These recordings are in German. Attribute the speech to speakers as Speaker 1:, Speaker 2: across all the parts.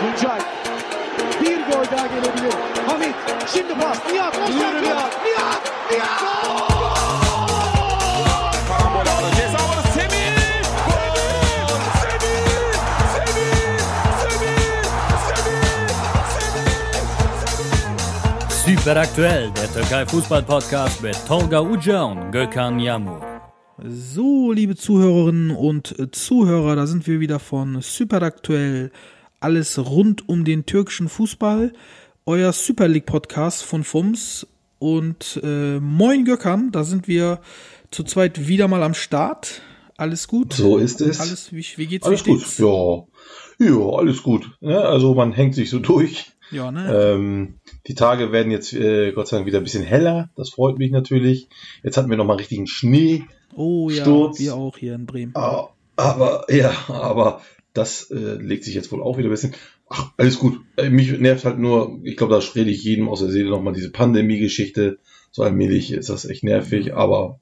Speaker 1: Tuncay. Bir gol daha gelebilir. Hamit. Şimdi pas. Nihat. Offside yok. Nihat. Nihat.
Speaker 2: Karambol!
Speaker 3: Super aktuell, der Türkei Fußball Podcast mit Tolga Uca und Gökhan Yamur.
Speaker 4: So, liebe Zuhörerinnen und Zuhörer, da sind wir wieder von Super aktuell. Alles rund um den türkischen Fußball. Euer Super League Podcast von FUMS. Und äh, moin Gökhan, da sind wir zu zweit wieder mal am Start. Alles gut?
Speaker 5: So ist es.
Speaker 4: Alles, wie, wie geht's?
Speaker 5: Alles
Speaker 4: wie
Speaker 5: gut.
Speaker 4: steht's?
Speaker 5: Ja. ja, alles gut. Ja, also man hängt sich so durch.
Speaker 4: Ja, ne?
Speaker 5: Ähm, die Tage werden jetzt äh, Gott sei Dank wieder ein bisschen heller. Das freut mich natürlich. Jetzt hatten wir noch mal richtigen Schnee.
Speaker 4: Oh ja,
Speaker 5: Sturz.
Speaker 4: wir auch hier in Bremen.
Speaker 5: Ah, Aber ja, aber das äh, legt sich jetzt wohl auch wieder ein bisschen. Ach, alles gut. Äh, mich nervt halt nur, ich glaube, da rede ich jedem aus der Seele nochmal diese Pandemie-Geschichte. So allmählich ist das echt nervig, aber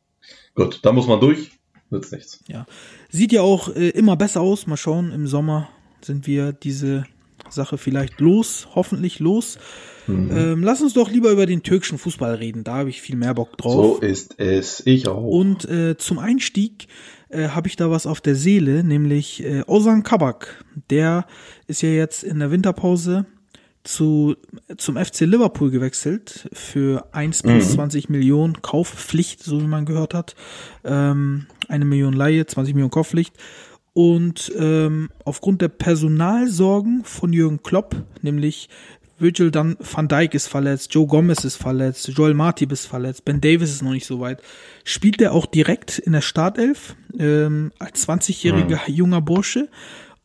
Speaker 5: gut, da muss man durch. Nützt nichts.
Speaker 4: Ja. Sieht ja auch äh, immer besser aus. Mal schauen, im Sommer sind wir diese Sache vielleicht los, hoffentlich los.
Speaker 5: Mhm.
Speaker 4: Ähm, lass uns doch lieber über den türkischen Fußball reden. Da habe ich viel mehr Bock drauf.
Speaker 5: So ist es. Ich auch.
Speaker 4: Und äh, zum Einstieg äh, habe ich da was auf der Seele, nämlich äh, Ozan Kabak. Der ist ja jetzt in der Winterpause zu, zum FC Liverpool gewechselt für 1 bis 20 Millionen Kaufpflicht, so wie man gehört hat. Ähm, eine Million Laie, 20 Millionen Kaufpflicht. Und ähm, aufgrund der Personalsorgen von Jürgen Klopp, nämlich Virgil dann Van Dijk ist verletzt, Joe Gomez ist verletzt, Joel Martip ist verletzt, Ben Davis ist noch nicht so weit. Spielt er auch direkt in der Startelf ähm, als 20-jähriger junger Bursche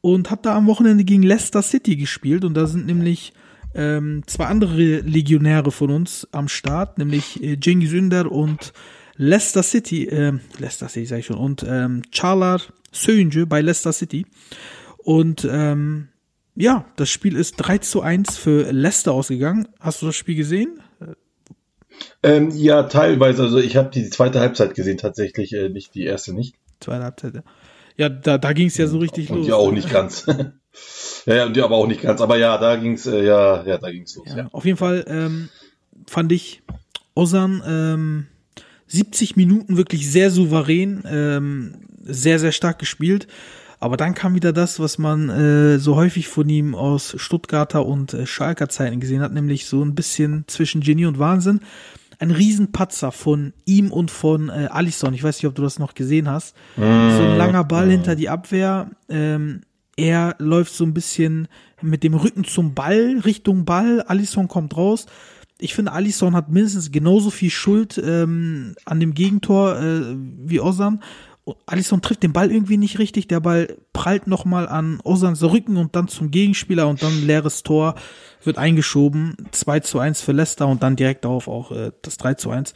Speaker 4: und hat da am Wochenende gegen Leicester City gespielt und da sind nämlich ähm, zwei andere Legionäre von uns am Start, nämlich äh, Cengiz Ünder und Leicester City, äh, Leicester City sag ich schon, und ähm, Çağlar Söyüncü bei Leicester City. Und ähm, ja, das Spiel ist 3 zu 1 für Leicester ausgegangen. Hast du das Spiel gesehen?
Speaker 5: Ähm, ja, teilweise. Also ich habe die zweite Halbzeit gesehen, tatsächlich äh, nicht die erste nicht.
Speaker 4: Zweite Halbzeit. ja. Ja, da, da ging es ja so richtig
Speaker 5: Und
Speaker 4: los.
Speaker 5: die auch nicht ganz. ja, ja, und die aber auch nicht ganz. Aber ja, da ging's, äh, ja, ja, da ging's los.
Speaker 4: Ja,
Speaker 5: Ja.
Speaker 4: Auf jeden Fall ähm, fand ich Ozan ähm, 70 Minuten wirklich sehr souverän, ähm, sehr, sehr stark gespielt. Aber dann kam wieder das, was man äh, so häufig von ihm aus Stuttgarter und äh, Schalker Zeiten gesehen hat, nämlich so ein bisschen zwischen Genie und Wahnsinn. Ein Riesenpatzer von ihm und von äh, Alisson. Ich weiß nicht, ob du das noch gesehen hast. So ein langer Ball hinter die Abwehr. Ähm, er läuft so ein bisschen mit dem Rücken zum Ball, Richtung Ball. Alisson kommt raus. Ich finde, Alisson hat mindestens genauso viel Schuld ähm, an dem Gegentor äh, wie Ozan. Alisson trifft den Ball irgendwie nicht richtig. Der Ball prallt nochmal an Ozans Rücken und dann zum Gegenspieler und dann leeres Tor wird eingeschoben. 2 zu 1 für Leicester und dann direkt darauf auch äh, das 3 zu 1.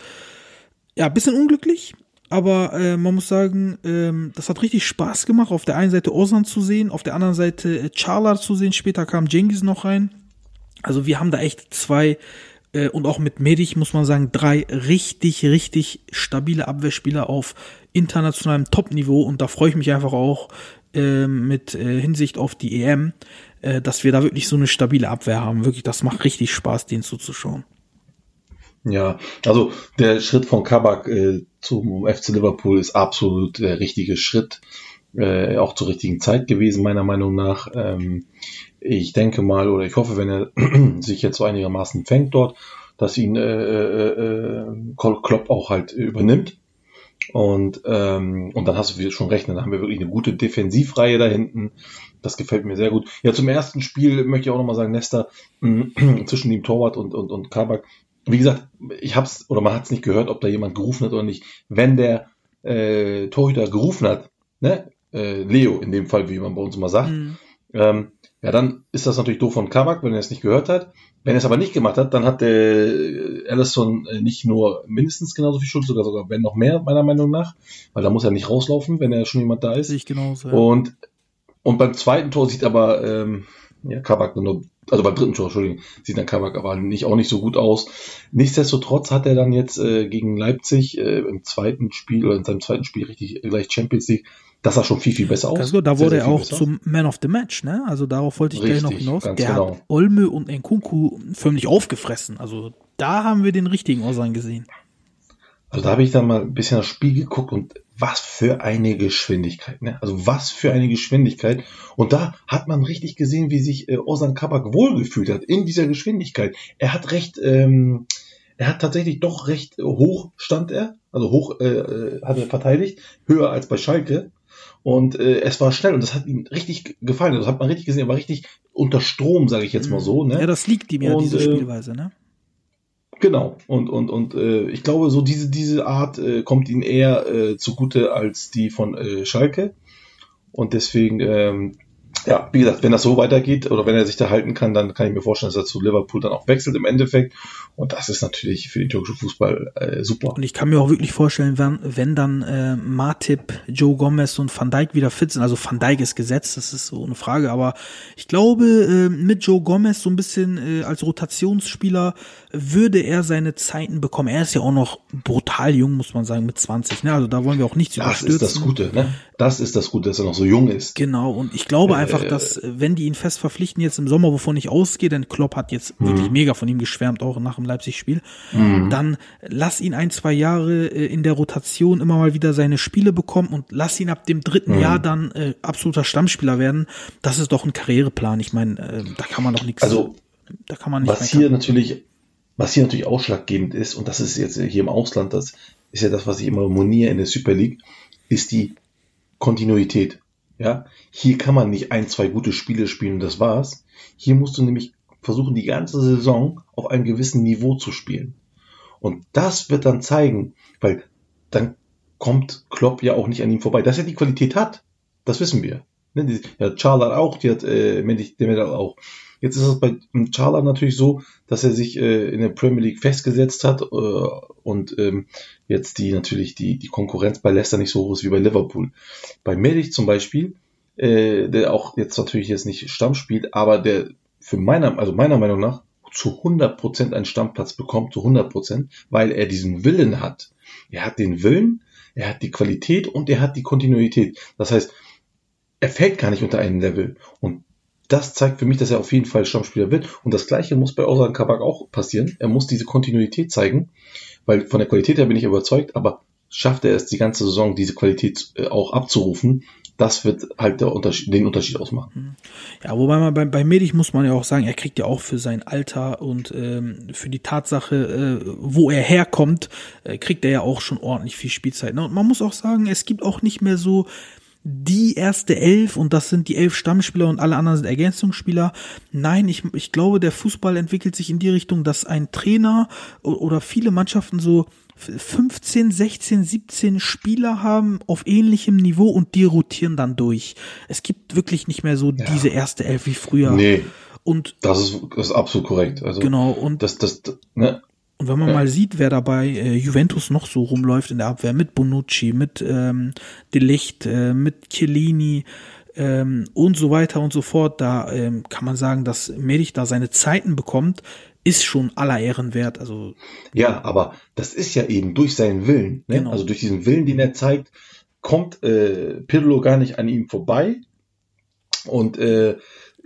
Speaker 4: Ja, bisschen unglücklich, aber äh, man muss sagen, ähm, das hat richtig Spaß gemacht, auf der einen Seite Ozan zu sehen, auf der anderen Seite äh, Çağlar zu sehen, später kam Cengiz noch rein. Also wir haben da echt zwei äh, und auch mit Medich muss man sagen, drei richtig, richtig stabile Abwehrspieler auf internationalem Top-Niveau und da freue ich mich einfach auch äh, mit äh, Hinsicht auf die EM, äh, dass wir da wirklich so eine stabile Abwehr haben. Wirklich, das macht richtig Spaß, denen zuzuschauen.
Speaker 5: Ja, also der Schritt von Kabak äh, zum FC Liverpool ist absolut der richtige Schritt, äh, auch zur richtigen Zeit gewesen, meiner Meinung nach. Ähm, ich denke mal, oder ich hoffe, wenn er sich jetzt so einigermaßen fängt dort, dass ihn äh, äh, äh, Klopp auch halt übernimmt. Und, ähm, und dann hast du schon recht, dann haben wir wirklich eine gute Defensivreihe da hinten. Das gefällt mir sehr gut. Ja, zum ersten Spiel möchte ich auch nochmal sagen, Nesta zwischen dem Torwart und, und, und Kabak. Wie gesagt, ich hab's, oder man hat es nicht gehört, ob da jemand gerufen hat oder nicht. Wenn der äh, Torhüter gerufen hat, ne, äh, Leo in dem Fall, wie man bei uns immer sagt, ähm, ja, dann ist das natürlich doof von Kabak, wenn er es nicht gehört hat. Wenn er es aber nicht gemacht hat, dann hat der äh, Allison äh, nicht nur mindestens genauso viel Schuld, sogar sogar wenn noch mehr, meiner Meinung nach, weil da muss er nicht rauslaufen, wenn er schon jemand da ist.
Speaker 4: Ich genauso. Ja.
Speaker 5: Und, und beim zweiten Tor sieht aber ähm, ja, Kabak nur also beim dritten Tor, Entschuldigung, sieht dann Kabak aber nicht, auch nicht so gut aus. Nichtsdestotrotz hat er dann jetzt äh, gegen Leipzig äh, im zweiten Spiel oder in seinem zweiten Spiel richtig äh, gleich Champions League, das sah schon viel, viel besser aus.
Speaker 4: Also, da wurde er auch
Speaker 5: besser.
Speaker 4: zum Man of the Match, ne? Also darauf wollte ich gleich noch
Speaker 5: Richtig,
Speaker 4: hinaus. Der
Speaker 5: genau.
Speaker 4: hat Olme und Nkunku förmlich aufgefressen. Also da haben wir den richtigen Osan gesehen.
Speaker 5: Also da habe ich dann mal ein bisschen das Spiel geguckt und was für eine Geschwindigkeit, ne? Also was für eine Geschwindigkeit. Und da hat man richtig gesehen, wie sich äh, Ozan Kabak wohlgefühlt hat in dieser Geschwindigkeit. Er hat recht, ähm, er hat tatsächlich doch recht hoch stand er, also hoch äh, äh, hat er verteidigt, höher als bei Schalke. Und äh, es war schnell und das hat ihm richtig gefallen. Das hat man richtig gesehen. Er war richtig unter Strom, sage ich jetzt mal so. Ne?
Speaker 4: Ja, das liegt ihm ja,
Speaker 5: Und,
Speaker 4: diese
Speaker 5: äh,
Speaker 4: Spielweise, ne?
Speaker 5: Genau. Und, und, und äh, ich glaube, so diese, diese Art äh, kommt ihnen eher äh, zugute als die von äh, Schalke. Und deswegen, ähm, ja, wie gesagt, wenn das so weitergeht oder wenn er sich da halten kann, dann kann ich mir vorstellen, dass er zu Liverpool dann auch wechselt im Endeffekt. Und das ist natürlich für den türkischen Fußball äh, super.
Speaker 4: Und ich kann mir auch wirklich vorstellen, wenn, wenn dann äh, Matip, Joe Gomez und Van Dijk wieder fit sind, also Van Dijk ist gesetzt, das ist so eine Frage, aber ich glaube, äh, mit Joe Gomez so ein bisschen äh, als Rotationsspieler würde er seine Zeiten bekommen. Er ist ja auch noch brutal jung, muss man sagen, mit 20, ne? Also da wollen wir auch nichts
Speaker 5: Das
Speaker 4: überstürzen.
Speaker 5: ist das Gute, ne? Das ist das Gute, dass er noch so jung ist.
Speaker 4: Genau, und ich glaube einfach,
Speaker 5: Äh,
Speaker 4: dass, äh, wenn die ihn fest verpflichten jetzt im Sommer, wovon ich ausgehe, denn Klopp hat jetzt
Speaker 5: Mhm.
Speaker 4: wirklich mega von ihm geschwärmt, auch nach dem Leipzig-Spiel, dann lass ihn ein, zwei Jahre äh, in der Rotation immer mal wieder seine Spiele bekommen und lass ihn ab dem dritten
Speaker 5: Mhm.
Speaker 4: Jahr dann äh, absoluter Stammspieler werden. Das ist doch ein Karriereplan. Ich meine, äh, da kann man doch nichts,
Speaker 5: Also,
Speaker 4: da kann man nicht
Speaker 5: was hier natürlich, was hier natürlich ausschlaggebend ist, und das ist jetzt hier im Ausland, das ist ja das, was ich immer moniere in der Super League, ist die Kontinuität. Ja, hier kann man nicht ein, zwei gute Spiele spielen das war's. Hier musst du nämlich versuchen, die ganze Saison auf einem gewissen Niveau zu spielen. Und das wird dann zeigen, weil dann kommt Klopp ja auch nicht an ihm vorbei, dass er die Qualität hat. Das wissen wir. Ne, die, ja, Charla auch, die hat äh, Mendy Demirel auch. Jetzt ist es bei Charla natürlich so, dass er sich äh, in der Premier League festgesetzt hat äh, und ähm, jetzt die natürlich die, die Konkurrenz bei Leicester nicht so hoch ist wie bei Liverpool. Bei Medic zum Beispiel, äh, der auch jetzt natürlich jetzt nicht Stamm spielt, aber der für meiner, also meiner Meinung nach zu 100% einen Stammplatz bekommt, zu 100%, weil er diesen Willen hat. Er hat den Willen, er hat die Qualität und er hat die Kontinuität. Das heißt, er fällt gar nicht unter einen Level. Und das zeigt für mich, dass er auf jeden Fall Stammspieler wird. Und das Gleiche muss bei Ozan Kabak auch passieren. Er muss diese Kontinuität zeigen, weil von der Qualität her bin ich überzeugt, aber schafft er es die ganze Saison, diese Qualität äh, auch abzurufen, das wird halt Unterschied, den Unterschied ausmachen.
Speaker 4: Ja, wobei man bei, bei Medic muss man ja auch sagen, er kriegt ja auch für sein Alter und ähm, für die Tatsache, äh, wo er herkommt, äh, kriegt er ja auch schon ordentlich viel Spielzeit. Ne? Und man muss auch sagen, es gibt auch nicht mehr so die erste Elf und das sind die elf Stammspieler und alle anderen sind Ergänzungsspieler. Nein, ich, ich glaube, der Fußball entwickelt sich in die Richtung, dass ein Trainer oder viele Mannschaften so 15, 16, 17 Spieler haben auf ähnlichem Niveau und die rotieren dann durch. Es gibt wirklich nicht mehr so diese erste Elf wie früher.
Speaker 5: Nee,
Speaker 4: Und
Speaker 5: das ist, das ist absolut korrekt. Also,
Speaker 4: genau, und
Speaker 5: das, das, ne,
Speaker 4: und wenn man mal sieht, wer dabei äh, Juventus noch so rumläuft in der Abwehr, mit Bonucci, mit ähm, De Licht, äh, mit Chiellini ähm, und so weiter und so fort, da ähm, kann man sagen, dass Medic da seine Zeiten bekommt, ist schon aller Ehren wert. Also
Speaker 5: Ja, aber das ist ja eben durch seinen Willen. Ne?
Speaker 4: Genau.
Speaker 5: Also durch diesen Willen, den er zeigt, kommt äh, Pirlo gar nicht an ihm vorbei. Und äh,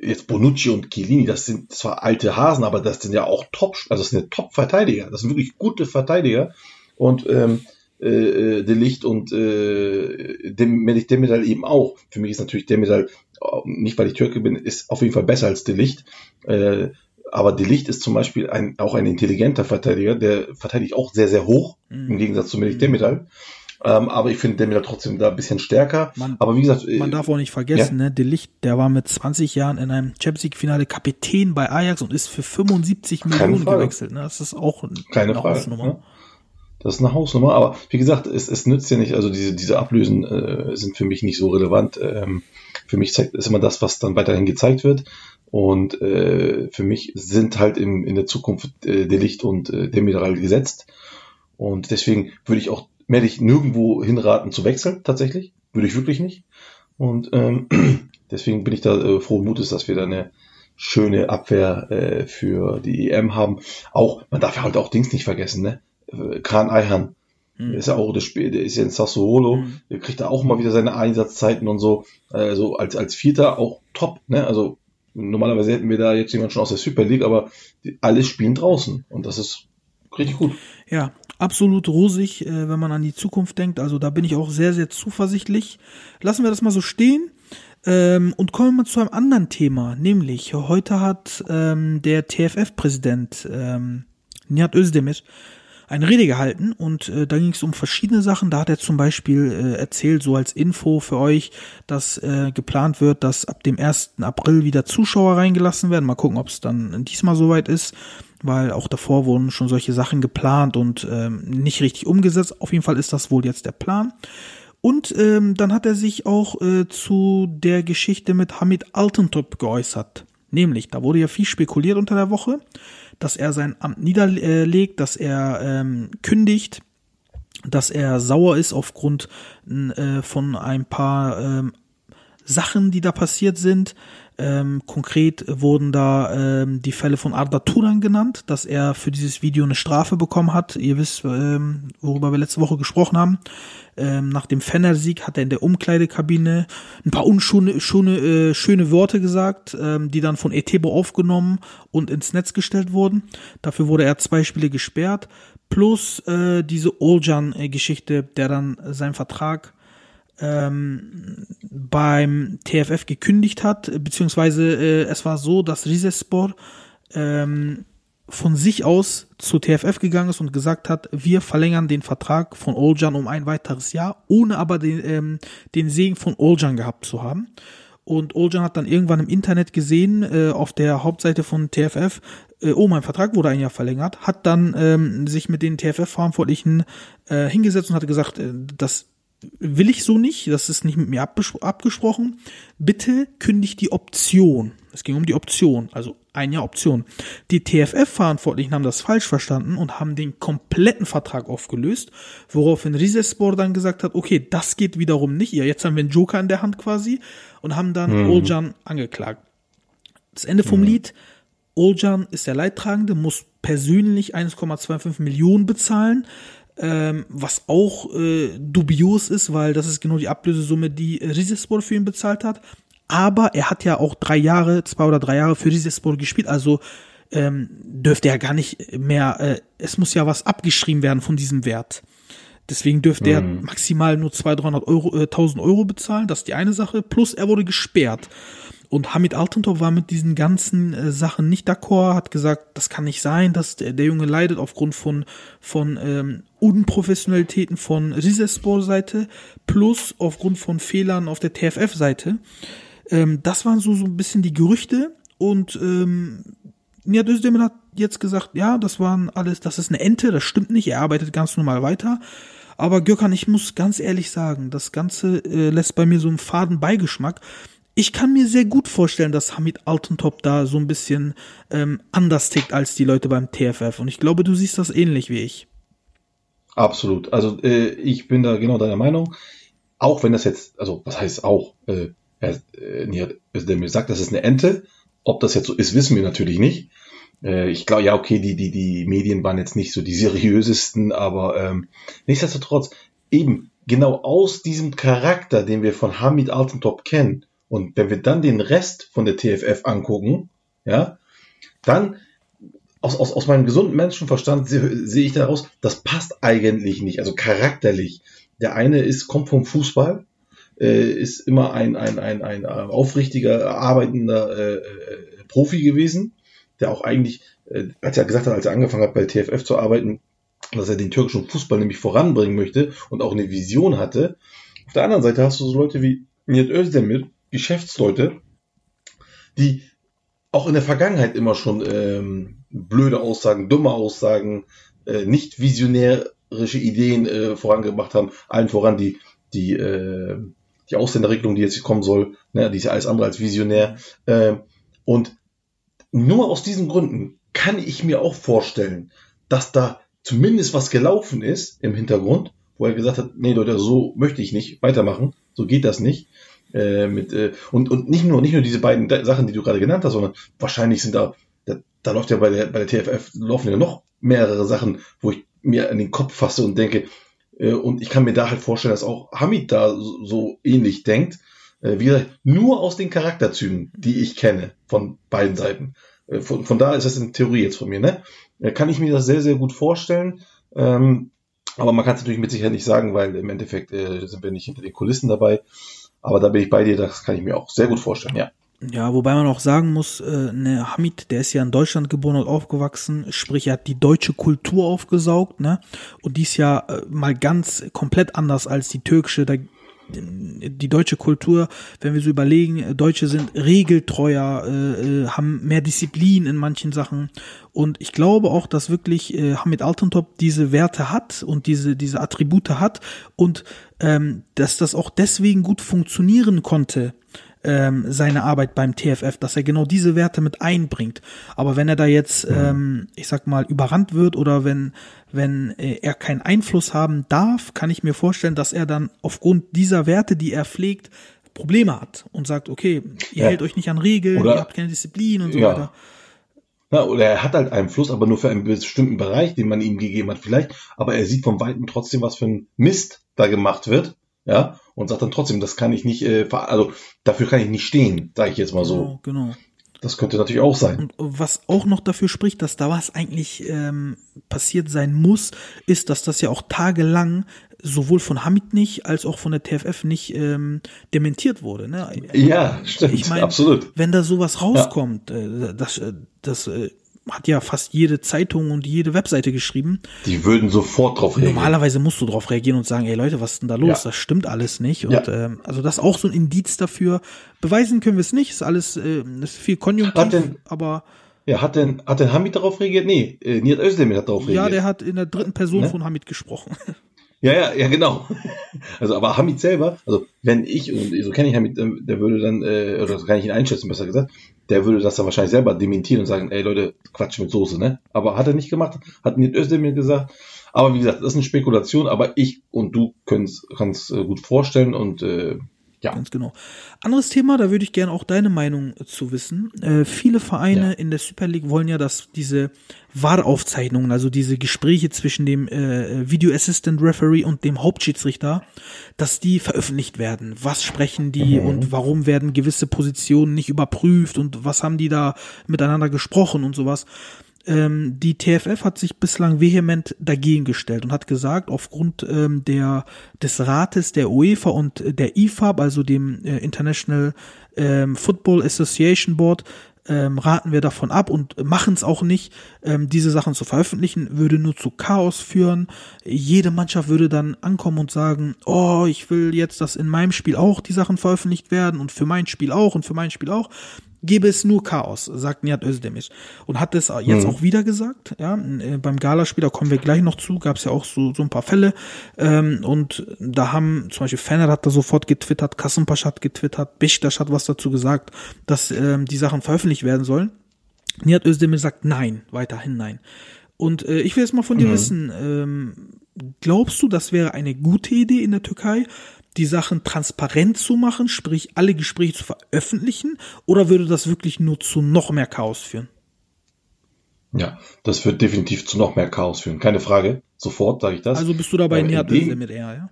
Speaker 5: jetzt Bonucci und Chiellini, das sind zwar alte Hasen, aber das sind ja auch Top, also das sind ja Top-Verteidiger. Das sind wirklich gute Verteidiger. Und ähm, äh, De Licht und äh, dem Demirel eben auch. Für mich ist natürlich Demirel, äh, nicht weil ich Türke bin, ist auf jeden Fall besser als De Licht. Äh, aber De Licht ist zum Beispiel ein, auch ein intelligenter Verteidiger, der verteidigt auch sehr, sehr hoch,
Speaker 4: Mhm.
Speaker 5: im Gegensatz zu Melik Demiral. Ähm, aber ich finde Demiral trotzdem da ein bisschen stärker.
Speaker 4: Man-
Speaker 5: aber wie gesagt, äh,
Speaker 4: man darf auch nicht vergessen, ne, De Licht, der war mit 20 Jahren in einem Champions League Finale Kapitän bei Ajax und ist für 75 Millionen
Speaker 5: Frage.
Speaker 4: gewechselt. Ne? Das ist auch ein-
Speaker 5: keine
Speaker 4: eine
Speaker 5: Frage.
Speaker 4: Hausnummer.
Speaker 5: Ne? Das ist eine Hausnummer, aber wie gesagt, es, es nützt ja nicht, also diese, diese Ablösen äh, sind für mich nicht so relevant. Ähm, für mich zeigt ist immer das, was dann weiterhin gezeigt wird. Und äh, für mich sind halt im, in der Zukunft äh, Delicht und äh, Demiral gesetzt. Und deswegen würde ich auch Medic nirgendwo hinraten zu wechseln, tatsächlich. Würde ich wirklich nicht. Und ähm, deswegen bin ich da äh, frohen Mutes, dass wir da eine schöne Abwehr äh, für die EM haben. Auch, man darf halt auch Dings nicht vergessen, ne? Äh, Kran Eihan.
Speaker 4: Mhm.
Speaker 5: Der ist ja auch das Spiel, der ist ja in Sassuolo,
Speaker 4: Mhm.
Speaker 5: der kriegt da auch mal wieder seine Einsatzzeiten und so. Also als, als Vierter auch top, ne? Also normalerweise hätten wir da jetzt jemand schon aus der Super League, aber die, alle spielen draußen und das ist richtig gut.
Speaker 4: Ja, absolut rosig, äh, wenn man an die Zukunft denkt. Also da bin ich auch sehr, sehr zuversichtlich. Lassen wir das mal so stehen. Ähm, und kommen wir zu einem anderen Thema, nämlich heute hat ähm, der TFF-Präsident ähm, Nihat Özdemir eine Rede gehalten und äh, da ging es um verschiedene Sachen. Da hat er zum Beispiel äh, erzählt, so als Info für euch, dass äh, geplant wird, dass ab dem 1. April wieder Zuschauer reingelassen werden. Mal gucken, ob es dann diesmal soweit ist, weil auch davor wurden schon solche Sachen geplant und ähm, nicht richtig umgesetzt. Auf jeden Fall ist das wohl jetzt der Plan. Und ähm, dann hat er sich auch äh, zu der Geschichte mit Hamid Altentop geäußert. Nämlich, da wurde ja viel spekuliert unter der Woche, dass er sein Amt niederlegt, dass er ähm, kündigt, dass er sauer ist aufgrund äh, von ein paar ähm, Sachen, die da passiert sind. Ähm, konkret wurden da ähm, die Fälle von Arda Turan genannt, dass er für dieses Video eine Strafe bekommen hat. Ihr wisst, ähm, worüber wir letzte Woche gesprochen haben. Ähm, nach dem Fenner-Sieg hat er in der Umkleidekabine ein paar unschöne schöne, äh, schöne Worte gesagt, ähm, die dann von Etebo aufgenommen und ins Netz gestellt wurden. Dafür wurde er zwei Spiele gesperrt. Plus äh, diese Oljan-Geschichte, der dann seinen Vertrag ähm, beim TFF gekündigt hat, beziehungsweise äh, es war so, dass Rizespor ähm, von sich aus zu TFF gegangen ist und gesagt hat, wir verlängern den Vertrag von Oljan um ein weiteres Jahr, ohne aber den, ähm, den Segen von Oljan gehabt zu haben. Und Oljan hat dann irgendwann im Internet gesehen, äh, auf der Hauptseite von TFF, äh, oh, mein Vertrag wurde ein Jahr verlängert, hat dann ähm, sich mit den TFF-Verantwortlichen äh, hingesetzt und hat gesagt, äh, das will ich so nicht, das ist nicht mit mir abgesprochen. Bitte kündigt die Option. Es ging um die Option, also ein Jahr Option. Die TFF-Verantwortlichen haben das falsch verstanden und haben den kompletten Vertrag aufgelöst, woraufhin Rizespor dann gesagt hat, okay, das geht wiederum nicht. Ja, jetzt haben wir einen Joker in der Hand quasi und haben dann mhm. Oljan angeklagt. Das Ende vom mhm. Lied, Oljan ist der Leidtragende, muss persönlich 1,25 Millionen bezahlen ähm, was auch äh, dubios ist, weil das ist genau die Ablösesumme, die Rizespor für ihn bezahlt hat. Aber er hat ja auch drei Jahre, zwei oder drei Jahre für Rizespor gespielt, also ähm, dürfte er gar nicht mehr, äh, es muss ja was abgeschrieben werden von diesem Wert. Deswegen dürfte mhm. er maximal nur 200, 300 Euro, äh, 1000 Euro bezahlen, das ist die eine Sache, plus er wurde gesperrt. Und Hamid Altentop war mit diesen ganzen äh, Sachen nicht d'accord, hat gesagt, das kann nicht sein, dass der, der Junge leidet aufgrund von, von ähm, Unprofessionalitäten von Rizespor-Seite plus aufgrund von Fehlern auf der TFF-Seite. Ähm, das waren so, so ein bisschen die Gerüchte und ähm, Nihat Özdemir hat jetzt gesagt, ja, das waren alles, das ist eine Ente, das stimmt nicht, er arbeitet ganz normal weiter. Aber Gökhan, ich muss ganz ehrlich sagen, das Ganze äh, lässt bei mir so einen faden Beigeschmack. Ich kann mir sehr gut vorstellen, dass Hamid Altentop da so ein bisschen ähm, anders tickt als die Leute beim TFF. Und ich glaube, du siehst das ähnlich wie ich.
Speaker 5: Absolut. Also äh, ich bin da genau deiner Meinung. Auch wenn das jetzt, also was heißt auch, äh, er, äh, der mir sagt, das ist eine Ente. Ob das jetzt so ist, wissen wir natürlich nicht. Äh, ich glaube, ja, okay, die, die, die Medien waren jetzt nicht so die seriösesten, aber ähm, nichtsdestotrotz, eben genau aus diesem Charakter, den wir von Hamid Altentop kennen, und wenn wir dann den Rest von der TFF angucken, ja, dann aus, aus, aus meinem gesunden Menschenverstand sehe seh ich daraus, das passt eigentlich nicht, also charakterlich. Der eine ist, kommt vom Fußball, äh, ist immer ein, ein, ein, ein aufrichtiger, arbeitender äh, äh, Profi gewesen, der auch eigentlich, äh, als er gesagt hat, als er angefangen hat bei TFF zu arbeiten, dass er den türkischen Fußball nämlich voranbringen möchte und auch eine Vision hatte. Auf der anderen Seite hast du so Leute wie Nihat Özdemir, Geschäftsleute, die auch in der Vergangenheit immer schon ähm, blöde Aussagen, dumme Aussagen, äh, nicht visionärische Ideen äh, vorangebracht haben, allen voran die, die, äh, die Ausländerregelung, die jetzt kommen soll, ne, die ist ja alles andere als visionär. Äh, und nur aus diesen Gründen kann ich mir auch vorstellen, dass da zumindest was gelaufen ist im Hintergrund, wo er gesagt hat, nee Leute, so möchte ich nicht weitermachen, so geht das nicht Äh, mit, äh, und, und nicht nur, nicht nur diese beiden De- Sachen, die du gerade genannt hast, sondern wahrscheinlich sind da, da, da läuft ja bei der, bei der TFF laufen ja noch mehrere Sachen, wo ich mir an den Kopf fasse und denke, äh, und ich kann mir da halt vorstellen, dass auch Hamid da so, so ähnlich denkt. Äh, wie gesagt, nur aus den Charakterzügen, die ich kenne von beiden Seiten. Äh, von, von da ist das in Theorie jetzt von mir, ne? Äh, kann ich mir das sehr, sehr gut vorstellen. Ähm, aber man kann es natürlich mit Sicherheit nicht sagen, weil im Endeffekt äh, sind wir nicht hinter den Kulissen dabei. Aber da bin ich bei dir, das kann ich mir auch sehr gut vorstellen, ja.
Speaker 4: Ja, wobei man auch sagen muss, äh, ne, Hamid, der ist ja in Deutschland geboren und aufgewachsen, sprich, er hat die deutsche Kultur aufgesaugt, ne? Und die ist ja äh, mal ganz komplett anders als die türkische. Da, die deutsche Kultur, wenn wir so überlegen, äh, Deutsche sind regeltreuer, äh, äh, haben mehr Disziplin in manchen Sachen. Und ich glaube auch, dass wirklich äh, Hamid Altentop diese Werte hat und diese, diese Attribute hat und ähm, dass das auch deswegen gut funktionieren konnte ähm, seine Arbeit beim TFF, dass er genau diese Werte mit einbringt. Aber wenn er da jetzt, ähm, ich sag mal, überrannt wird oder wenn, wenn äh, er keinen Einfluss haben darf, kann ich mir vorstellen, dass er dann aufgrund dieser Werte, die er pflegt, Probleme hat und sagt, okay, ihr
Speaker 5: Ja.
Speaker 4: hält euch nicht an Regeln,
Speaker 5: Oder-
Speaker 4: ihr habt keine Disziplin und so
Speaker 5: Ja.
Speaker 4: weiter.
Speaker 5: Ja, oder er hat halt Einfluss, aber nur für einen bestimmten Bereich, den man ihm gegeben hat, vielleicht. Aber er sieht vom Weiten trotzdem, was für ein Mist da gemacht wird, ja, und sagt dann trotzdem, das kann ich nicht, äh, also dafür kann ich nicht stehen, sage ich jetzt mal so.
Speaker 4: Genau, genau.
Speaker 5: Das könnte natürlich auch sein.
Speaker 4: Und was auch noch dafür spricht, dass da was eigentlich ähm, passiert sein muss, ist, dass das ja auch tagelang sowohl von Hamid nicht als auch von der TFF nicht ähm, dementiert wurde. Ne?
Speaker 5: Ja, stimmt,
Speaker 4: Ich meine,
Speaker 5: absolut.
Speaker 4: wenn da sowas rauskommt, äh, das, äh, das äh, hat ja fast jede Zeitung und jede Webseite geschrieben.
Speaker 5: Die würden sofort drauf reagieren.
Speaker 4: Normalerweise musst du darauf reagieren und sagen, ey Leute, was ist denn da los?
Speaker 5: Ja.
Speaker 4: Das stimmt alles nicht. Und
Speaker 5: Ja.
Speaker 4: ähm, also das ist auch so ein Indiz dafür. Beweisen können wir es nicht, ist alles äh, ist viel Konjunktiv,
Speaker 5: Hat denn-
Speaker 4: aber
Speaker 5: Ja, hat denn, hat denn Hamid darauf reagiert? Nee, äh, Nihat Özdemir hat darauf reagiert.
Speaker 4: ja, der hat in der dritten Person
Speaker 5: Ne?
Speaker 4: von Hamid gesprochen.
Speaker 5: Ja, ja, ja, genau. Also, aber Hamid selber, also wenn ich, und so kenne ich Hamid, der würde dann, äh, oder so kann ich ihn einschätzen, besser gesagt, der würde das dann wahrscheinlich selber dementieren und sagen, ey Leute, Quatsch mit Soße, ne? Aber hat er nicht gemacht, hat Nihat Özdemir gesagt. Aber wie gesagt, das ist eine Spekulation, aber ich und du können es äh, gut vorstellen und äh, ja.
Speaker 4: Ganz genau. Anderes Thema, da würde ich gerne auch deine Meinung zu wissen. Äh, viele Vereine
Speaker 5: Ja.
Speaker 4: in der Super League wollen ja, dass diese VAR-Aufzeichnungen, also diese Gespräche zwischen dem äh, Video Assistant Referee und dem Hauptschiedsrichter, dass die veröffentlicht werden. Was sprechen die und warum werden gewisse Positionen nicht überprüft und was haben die da miteinander gesprochen und sowas. Ähm, die TFF hat sich bislang vehement dagegen gestellt und hat gesagt, aufgrund ähm, der, des Rates der UEFA und äh, der IFAB, also dem äh, International ähm, Football Association Board, ähm, raten wir davon ab und machen es auch nicht, ähm, diese Sachen zu veröffentlichen, würde nur zu Chaos führen. Jede Mannschaft würde dann ankommen und sagen, oh, ich will jetzt, dass in meinem Spiel auch die Sachen veröffentlicht werden und für mein Spiel auch und für mein Spiel auch. Gäbe es nur Chaos, sagt Nihat Özdemir. Und hat es jetzt auch wieder gesagt, ja, äh, beim Galaspiel, da kommen wir gleich noch zu, gab es ja auch so, so ein paar Fälle. Ähm, und da haben zum Beispiel Fener hat da sofort getwittert, Kassenpasch hat getwittert, Beşiktaş hat was dazu gesagt, dass ähm, die Sachen veröffentlicht werden sollen. Nihat Özdemir sagt nein, weiterhin nein. Und äh, ich will jetzt mal von dir wissen, ähm, glaubst du, das wäre eine gute Idee in der Türkei, die Sachen transparent zu machen, sprich alle Gespräche zu veröffentlichen, oder würde das wirklich nur zu noch mehr Chaos führen?
Speaker 5: Ja, das wird definitiv zu noch mehr Chaos führen. Keine Frage. Sofort sage ich das.
Speaker 4: Also bist du dabei Nihat
Speaker 5: dem-
Speaker 4: Özdemir eher, ja?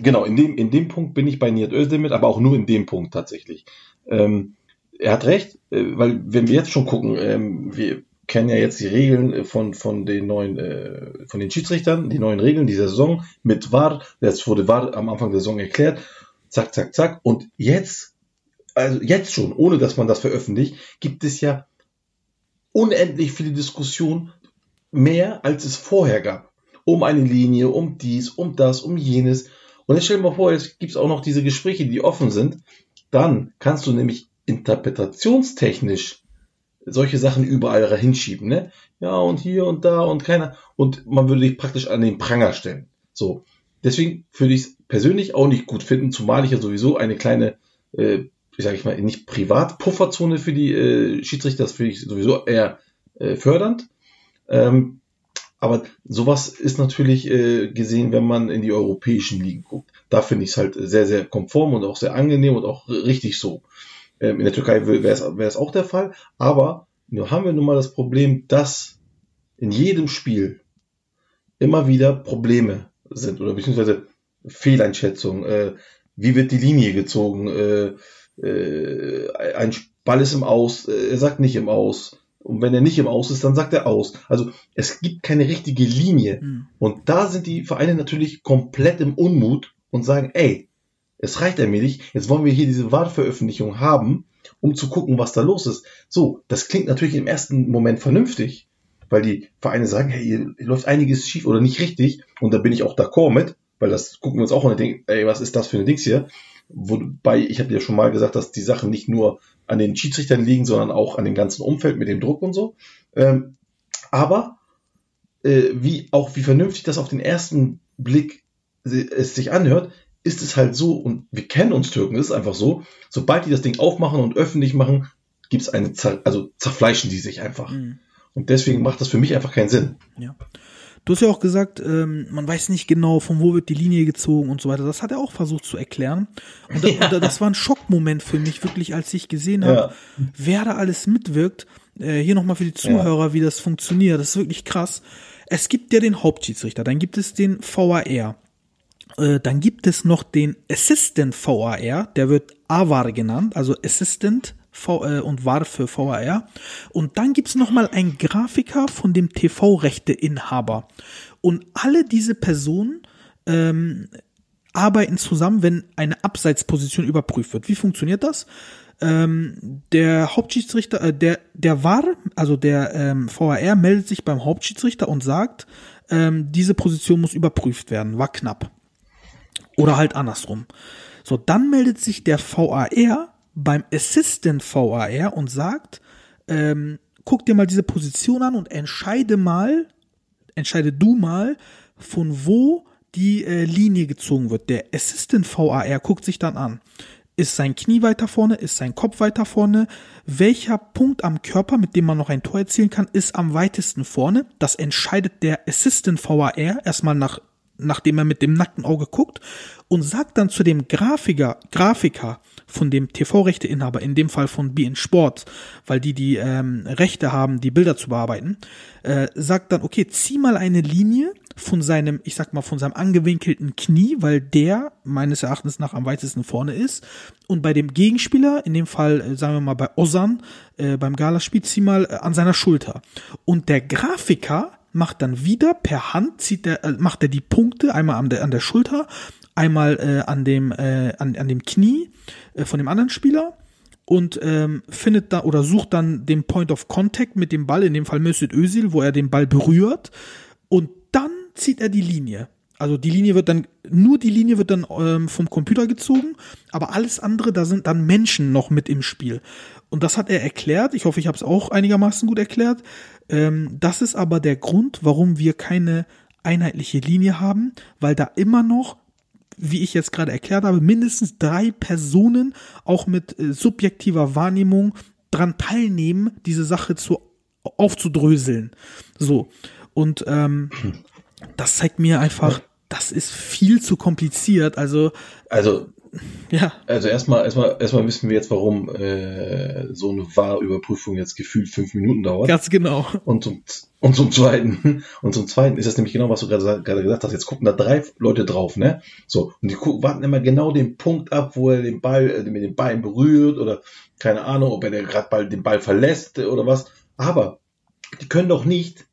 Speaker 5: Genau, in dem, in dem Punkt bin ich bei Nihat Özdemir, aber auch nur in dem Punkt tatsächlich. Ähm, er hat recht, äh, weil wenn wir jetzt schon gucken, ähm, wir kennen ja jetzt die Regeln äh, von, von den neuen, äh, von den Schiedsrichtern, die neuen Regeln dieser Saison mit VAR, das wurde VAR am Anfang der Saison erklärt, zack, zack, zack, und jetzt, also jetzt schon, ohne dass man das veröffentlicht, gibt es ja unendlich viele Diskussionen, mehr als es vorher gab. Um eine Linie, um dies, um das, um jenes. Und jetzt stell dir mal vor, jetzt gibt es auch noch diese Gespräche, die offen sind. Dann kannst du nämlich interpretationstechnisch solche Sachen überall hinschieben, ne? Ja, und hier und da und keiner. Und man würde dich praktisch an den Pranger stellen. So. Deswegen würde ich es persönlich auch nicht gut finden, zumal ich ja sowieso eine kleine, äh, wie sage ich mal, nicht Privat-Pufferzone für die äh, Schiedsrichter, das finde ich sowieso eher äh, fördernd. Ähm, aber sowas ist natürlich äh, gesehen, wenn man in die europäischen Ligen guckt. Da finde ich es halt sehr, sehr konform und auch sehr angenehm und auch richtig so. Ähm, in der Türkei wäre es auch der Fall, aber nur haben wir nun mal das Problem, dass in jedem Spiel immer wieder Probleme sind oder beziehungsweise Fehleinschätzungen. Äh, wie wird die Linie gezogen? Äh, äh, ein Ball ist im Aus, äh, er sagt nicht im Aus. Und wenn er nicht im Aus ist, dann sagt er aus. Also es gibt keine richtige Linie.
Speaker 4: Mhm.
Speaker 5: Und da sind die Vereine natürlich komplett im Unmut und sagen, ey, es reicht allmählich, jetzt wollen wir hier diese Wahlveröffentlichung haben, um zu gucken, was da los ist. So, das klingt natürlich im ersten Moment vernünftig, weil die Vereine sagen, hey, hier läuft einiges schief oder nicht richtig. Und da bin ich auch d'accord mit, weil das gucken wir uns auch an und denken, ey, was ist das für ein Dings hier? Wobei, ich habe dir schon mal gesagt, dass die Sachen nicht nur an den Schiedsrichtern liegen, sondern auch an dem ganzen Umfeld mit dem Druck und so. Ähm, aber äh, wie auch wie vernünftig das auf den ersten Blick es sich anhört, ist es halt so, und wir kennen uns Türken, ist einfach so, sobald die das Ding aufmachen und öffentlich machen, gibt es eine, Zer also zerfleischen die sich einfach.
Speaker 4: Mhm.
Speaker 5: Und deswegen macht das für mich einfach keinen Sinn.
Speaker 4: Ja. Du hast ja auch gesagt, ähm, man weiß nicht genau, von wo wird die Linie gezogen und so weiter. Das hat er auch versucht zu erklären. Und, da, und da, das war ein Schockmoment für mich, wirklich, als ich gesehen habe,
Speaker 5: Ja.
Speaker 4: wer da alles mitwirkt. Äh, hier nochmal für die Zuhörer, wie das funktioniert. Das ist wirklich krass. Es gibt ja den Hauptschiedsrichter, dann gibt es den VAR. Äh, dann gibt es noch den Assistant VAR, der wird AVAR genannt, also Assistant v äh, und VAR für VAR. Und dann gibt's noch mal einen Grafiker von dem TV-Rechteinhaber. Und alle diese Personen ähm, arbeiten zusammen, wenn eine Abseitsposition überprüft wird. Wie funktioniert das? Ähm, der Hauptschiedsrichter, äh, der, der VAR, also der ähm, VAR, meldet sich beim Hauptschiedsrichter und sagt, ähm, diese Position muss überprüft werden, war knapp. Oder halt andersrum. So, dann meldet sich der VAR beim Assistant VAR und sagt, ähm, guck dir mal diese Position an und entscheide mal, entscheide du mal, von wo die äh, Linie gezogen wird. Der Assistant VAR guckt sich dann an. Ist sein Knie weiter vorne? Ist sein Kopf weiter vorne? Welcher Punkt am Körper, mit dem man noch ein Tor erzielen kann, ist am weitesten vorne? Das entscheidet der Assistant VAR erstmal nach, nachdem er mit dem nackten Auge guckt und sagt dann zu dem Grafiker, Grafiker von dem TV-Rechteinhaber, in dem Fall von BN Sport, weil die die ähm, Rechte haben, die Bilder zu bearbeiten, äh, sagt dann, okay, zieh mal eine Linie von seinem, ich sag mal, von seinem angewinkelten Knie, weil der meines Erachtens nach am weitesten vorne ist. Und bei dem Gegenspieler, in dem Fall, äh, sagen wir mal bei Osan, äh, beim Galaspiel, zieh mal äh, an seiner Schulter. Und der Grafiker macht dann wieder per Hand, zieht er, äh, macht er die Punkte einmal an der, an der Schulter, einmal äh, an dem, äh, an, an dem Knie äh, von dem anderen Spieler und ähm, findet da oder sucht dann den Point of Contact mit dem Ball, in dem Fall Mesut Özil, wo er den Ball berührt und dann zieht er die Linie. Also die Linie wird dann, nur die Linie wird dann ähm, vom Computer gezogen, aber alles andere, da sind dann Menschen noch mit im Spiel. Und das hat er erklärt, ich hoffe, ich habe es auch einigermaßen gut erklärt. Ähm, das ist aber der Grund, warum wir keine einheitliche Linie haben, weil da immer noch wie ich jetzt gerade erklärt habe, mindestens drei Personen auch mit äh, subjektiver Wahrnehmung dran teilnehmen, diese Sache zu aufzudröseln. So. Und ähm, das zeigt mir einfach, das ist viel zu kompliziert. Also,
Speaker 5: Also,
Speaker 4: ja,
Speaker 5: also erstmal, erstmal, erstmal wissen wir jetzt, warum äh, so eine Wahrüberprüfung jetzt gefühlt fünf Minuten dauert.
Speaker 4: ganz genau.
Speaker 5: Und zum, und zum zweiten, und zum zweiten ist das nämlich genau, was du gerade sa- gerade gesagt hast. Jetzt gucken da drei Leute drauf, ne? So. Und die gucken, warten immer genau den Punkt ab, wo er den Ball, äh, mit dem Bein berührt oder keine Ahnung, ob er gerade Ball, den Ball verlässt äh, oder was. Aber die können doch nicht,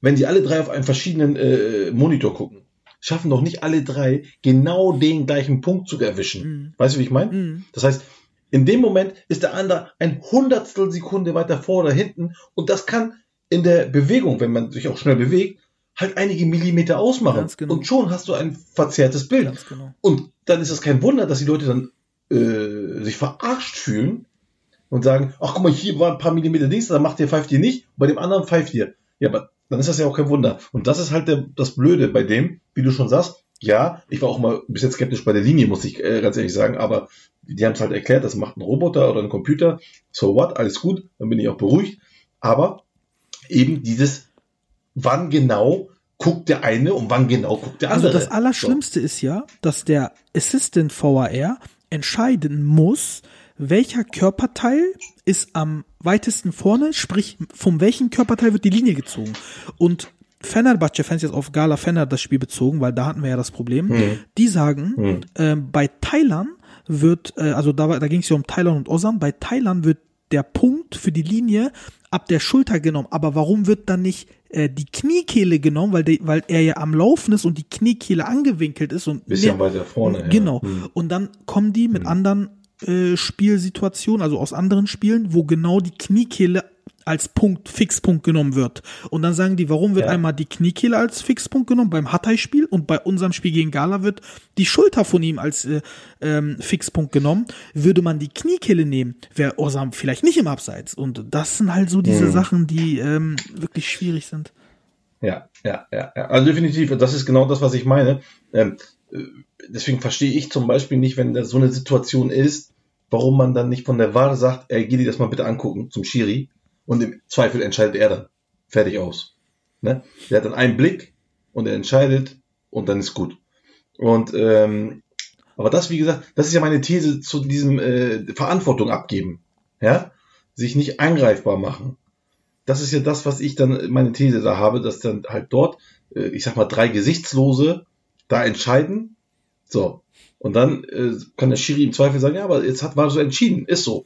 Speaker 5: wenn die alle drei auf einen verschiedenen äh, Monitor gucken, schaffen doch nicht alle drei genau den gleichen Punkt zu erwischen.
Speaker 4: Mhm.
Speaker 5: Weißt du, wie ich meine?
Speaker 4: Mhm.
Speaker 5: Das heißt, in dem Moment ist der andere ein Hundertstel Sekunde weiter vor oder hinten und das kann in der Bewegung, wenn man sich auch schnell bewegt, halt einige Millimeter ausmachen.
Speaker 4: Genau.
Speaker 5: Und schon hast du ein verzerrtes Bild.
Speaker 4: Genau.
Speaker 5: Und dann ist es kein Wunder, dass die Leute dann äh, sich verarscht fühlen und sagen, ach guck mal, hier war ein paar Millimeter Dings, da macht ihr pfeift ihr nicht, bei dem anderen pfeift ihr. Ja, aber dann ist das ja auch kein Wunder. Und das ist halt der, das Blöde bei dem, wie du schon sagst, ja, ich war auch mal ein bisschen skeptisch bei der Linie, muss ich äh, ganz ehrlich sagen, aber die haben es halt erklärt, das macht ein Roboter oder ein Computer, so what, alles gut, dann bin ich auch beruhigt. Aber eben dieses, wann genau guckt der eine und wann genau guckt der
Speaker 4: Also
Speaker 5: andere.
Speaker 4: das Allerschlimmste ist ja, dass der Assistant VAR entscheiden muss, welcher Körperteil ist am weitesten vorne, sprich, von welchem Körperteil wird die Linie gezogen. Und Fenerbahce-Fans jetzt auf Gala Fener das Spiel bezogen, weil da hatten wir ja das Problem, die sagen, ähm, bei Thailand wird, äh, also da, da ging es ja um Thailand und Osan, bei Thailand wird der Punkt für die Linie ab der Schulter genommen. Aber warum wird dann nicht äh, die Kniekehle genommen, weil, der, weil er ja am Laufen ist und die Kniekehle angewinkelt ist und
Speaker 5: Bisschen
Speaker 4: mehr-
Speaker 5: weiter vorne, ja.
Speaker 4: Genau.
Speaker 5: Hm.
Speaker 4: Und dann kommen die mit anderen äh, Spielsituationen, also aus anderen Spielen, wo genau die Kniekehle als Punkt, Fixpunkt genommen wird. Und dann sagen die, warum wird
Speaker 5: Ja.
Speaker 4: einmal die Kniekehle als Fixpunkt genommen beim Hatay-Spiel und bei unserem Spiel gegen Gala wird die Schulter von ihm als äh, ähm, Fixpunkt genommen. Würde man die Kniekehle nehmen, wäre Osam vielleicht nicht im Abseits. Und das sind halt so diese Sachen, die ähm, wirklich schwierig sind.
Speaker 5: Ja, ja, ja, ja. Also definitiv, das ist genau das, was ich meine. Ähm, äh, deswegen verstehe ich zum Beispiel nicht, wenn da so eine Situation ist, warum man dann nicht von der Ware sagt, ey, geh dir das mal bitte angucken zum Schiri und im Zweifel entscheidet er dann. Fertig aus. Ne? Der hat dann einen Blick und er entscheidet und dann ist gut. Und ähm, aber das, wie gesagt, das ist ja meine These zu diesem äh, Verantwortung abgeben. Ja? Sich nicht angreifbar machen das ist ja das, was ich dann meine These da habe, dass dann halt dort, äh, ich sag mal, drei Gesichtslose da entscheiden. So. Und dann äh, kann der Schiri im Zweifel sagen, ja, aber jetzt hat war so entschieden, ist so.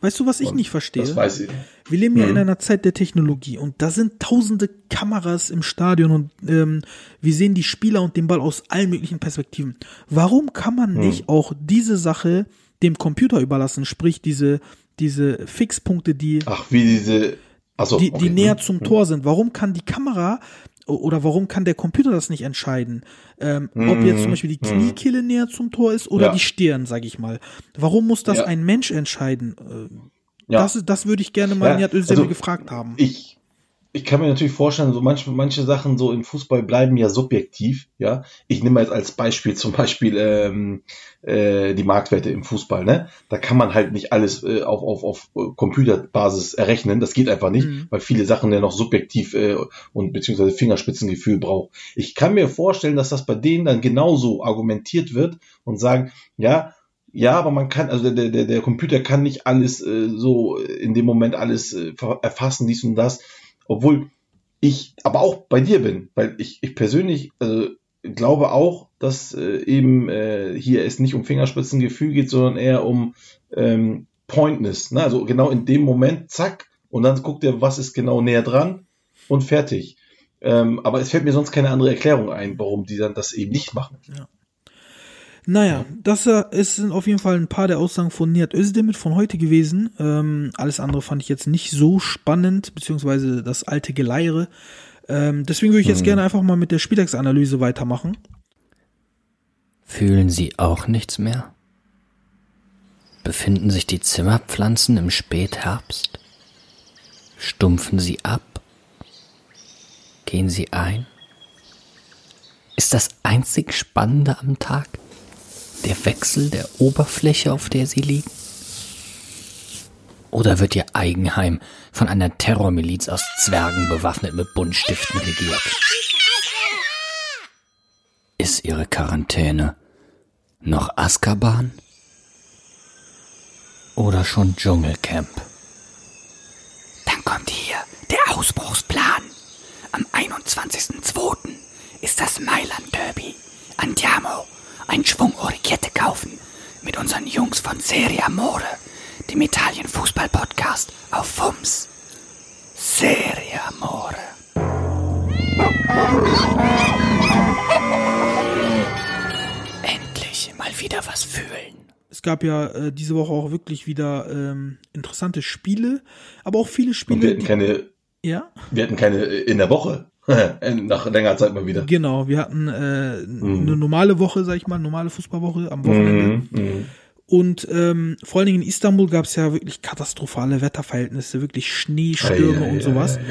Speaker 4: Weißt du, was ich
Speaker 5: Und
Speaker 4: nicht verstehe?
Speaker 5: Das weiß ich.
Speaker 4: Wir leben ja
Speaker 5: Mhm.
Speaker 4: in einer Zeit der Technologie und da sind tausende Kameras im Stadion und ähm, wir sehen die Spieler und den Ball aus allen möglichen Perspektiven. Warum kann man
Speaker 5: Mhm.
Speaker 4: nicht auch diese Sache dem Computer überlassen, sprich diese, diese Fixpunkte, die,
Speaker 5: Ach, wie diese. Achso,
Speaker 4: die,
Speaker 5: okay.
Speaker 4: die näher
Speaker 5: Mhm.
Speaker 4: zum Tor sind? Warum kann die Kamera oder warum kann der Computer das nicht entscheiden? Ähm, Ob jetzt zum Beispiel die Kniekehle näher zum Tor ist oder
Speaker 5: Ja.
Speaker 4: die Stirn, sag ich mal. Warum muss das
Speaker 5: Ja.
Speaker 4: ein Mensch entscheiden? Äh,
Speaker 5: Ja.
Speaker 4: Das, das würde ich gerne mal
Speaker 5: Ja,
Speaker 4: Nihat Özdemir
Speaker 5: also
Speaker 4: gefragt haben.
Speaker 5: ich, ich kann mir natürlich vorstellen, so manche, manche Sachen so im Fußball bleiben ja subjektiv, ja. Ich nehme jetzt als Beispiel zum Beispiel ähm, äh, die Marktwerte im Fußball, ne? Da kann man halt nicht alles äh, auf, auf, auf Computerbasis errechnen. Das geht einfach nicht,
Speaker 4: Mhm.
Speaker 5: weil viele Sachen ja noch subjektiv äh, und beziehungsweise Fingerspitzengefühl braucht. Ich kann mir vorstellen, dass das bei denen dann genauso argumentiert wird und sagen, ja, ja, aber man kann, also der, der, der Computer kann nicht alles äh, so in dem Moment alles äh, erfassen, dies und das, obwohl ich aber auch bei dir bin, weil ich, ich persönlich also, glaube auch, dass äh, eben äh, hier es nicht um Fingerspitzengefühl geht, sondern eher um ähm, Pointness. Ne? Also genau in dem Moment, zack, und dann guckt er, was ist genau näher dran und fertig. Ähm, aber es fällt mir sonst keine andere Erklärung ein, warum die dann das eben nicht machen.
Speaker 4: Naja, das äh, ist sind auf jeden Fall ein paar der Aussagen von Nihat Özdemir von heute gewesen. Ähm, alles andere fand ich jetzt nicht so spannend, beziehungsweise das alte Geleire. Ähm, deswegen würde ich jetzt gerne einfach mal mit der Spieltagsanalyse weitermachen.
Speaker 6: Fühlen Sie auch nichts mehr? Befinden sich die Zimmerpflanzen im Spätherbst? Stumpfen sie ab? Gehen sie ein? Ist das einzig Spannende am Tag der Wechsel der Oberfläche, auf der sie liegen? Oder wird ihr Eigenheim von einer Terrormiliz aus Zwergen bewaffnet mit Buntstiften regiert? Ist ihre Quarantäne noch Azkaban? Oder schon Dschungelcamp? Dann kommt hier der Ausbruchsplan. Am 21.02. ist das Mailand Derby. Andiamo, ein Schwung Orichette kaufen mit unseren Jungs von Serie Amore, dem Italien-Fußball-Podcast auf FUMS. Serie Amore. Endlich mal wieder was fühlen.
Speaker 4: Es gab ja äh, diese Woche auch wirklich wieder ähm, interessante Spiele, aber auch viele
Speaker 5: Und wir
Speaker 4: Spiele.
Speaker 5: hatten keine,
Speaker 4: ja,
Speaker 5: wir hatten keine in der Woche. Nach längerer Zeit mal wieder.
Speaker 4: genau. Wir hatten äh, eine normale Woche, sag ich mal, normale Fußballwoche am Wochenende.
Speaker 5: Mhm, mhm.
Speaker 4: Und ähm, vor allen Dingen in Istanbul gab es ja wirklich katastrophale Wetterverhältnisse, wirklich Schneestürme
Speaker 5: Ei, ei,
Speaker 4: und sowas.
Speaker 5: ei,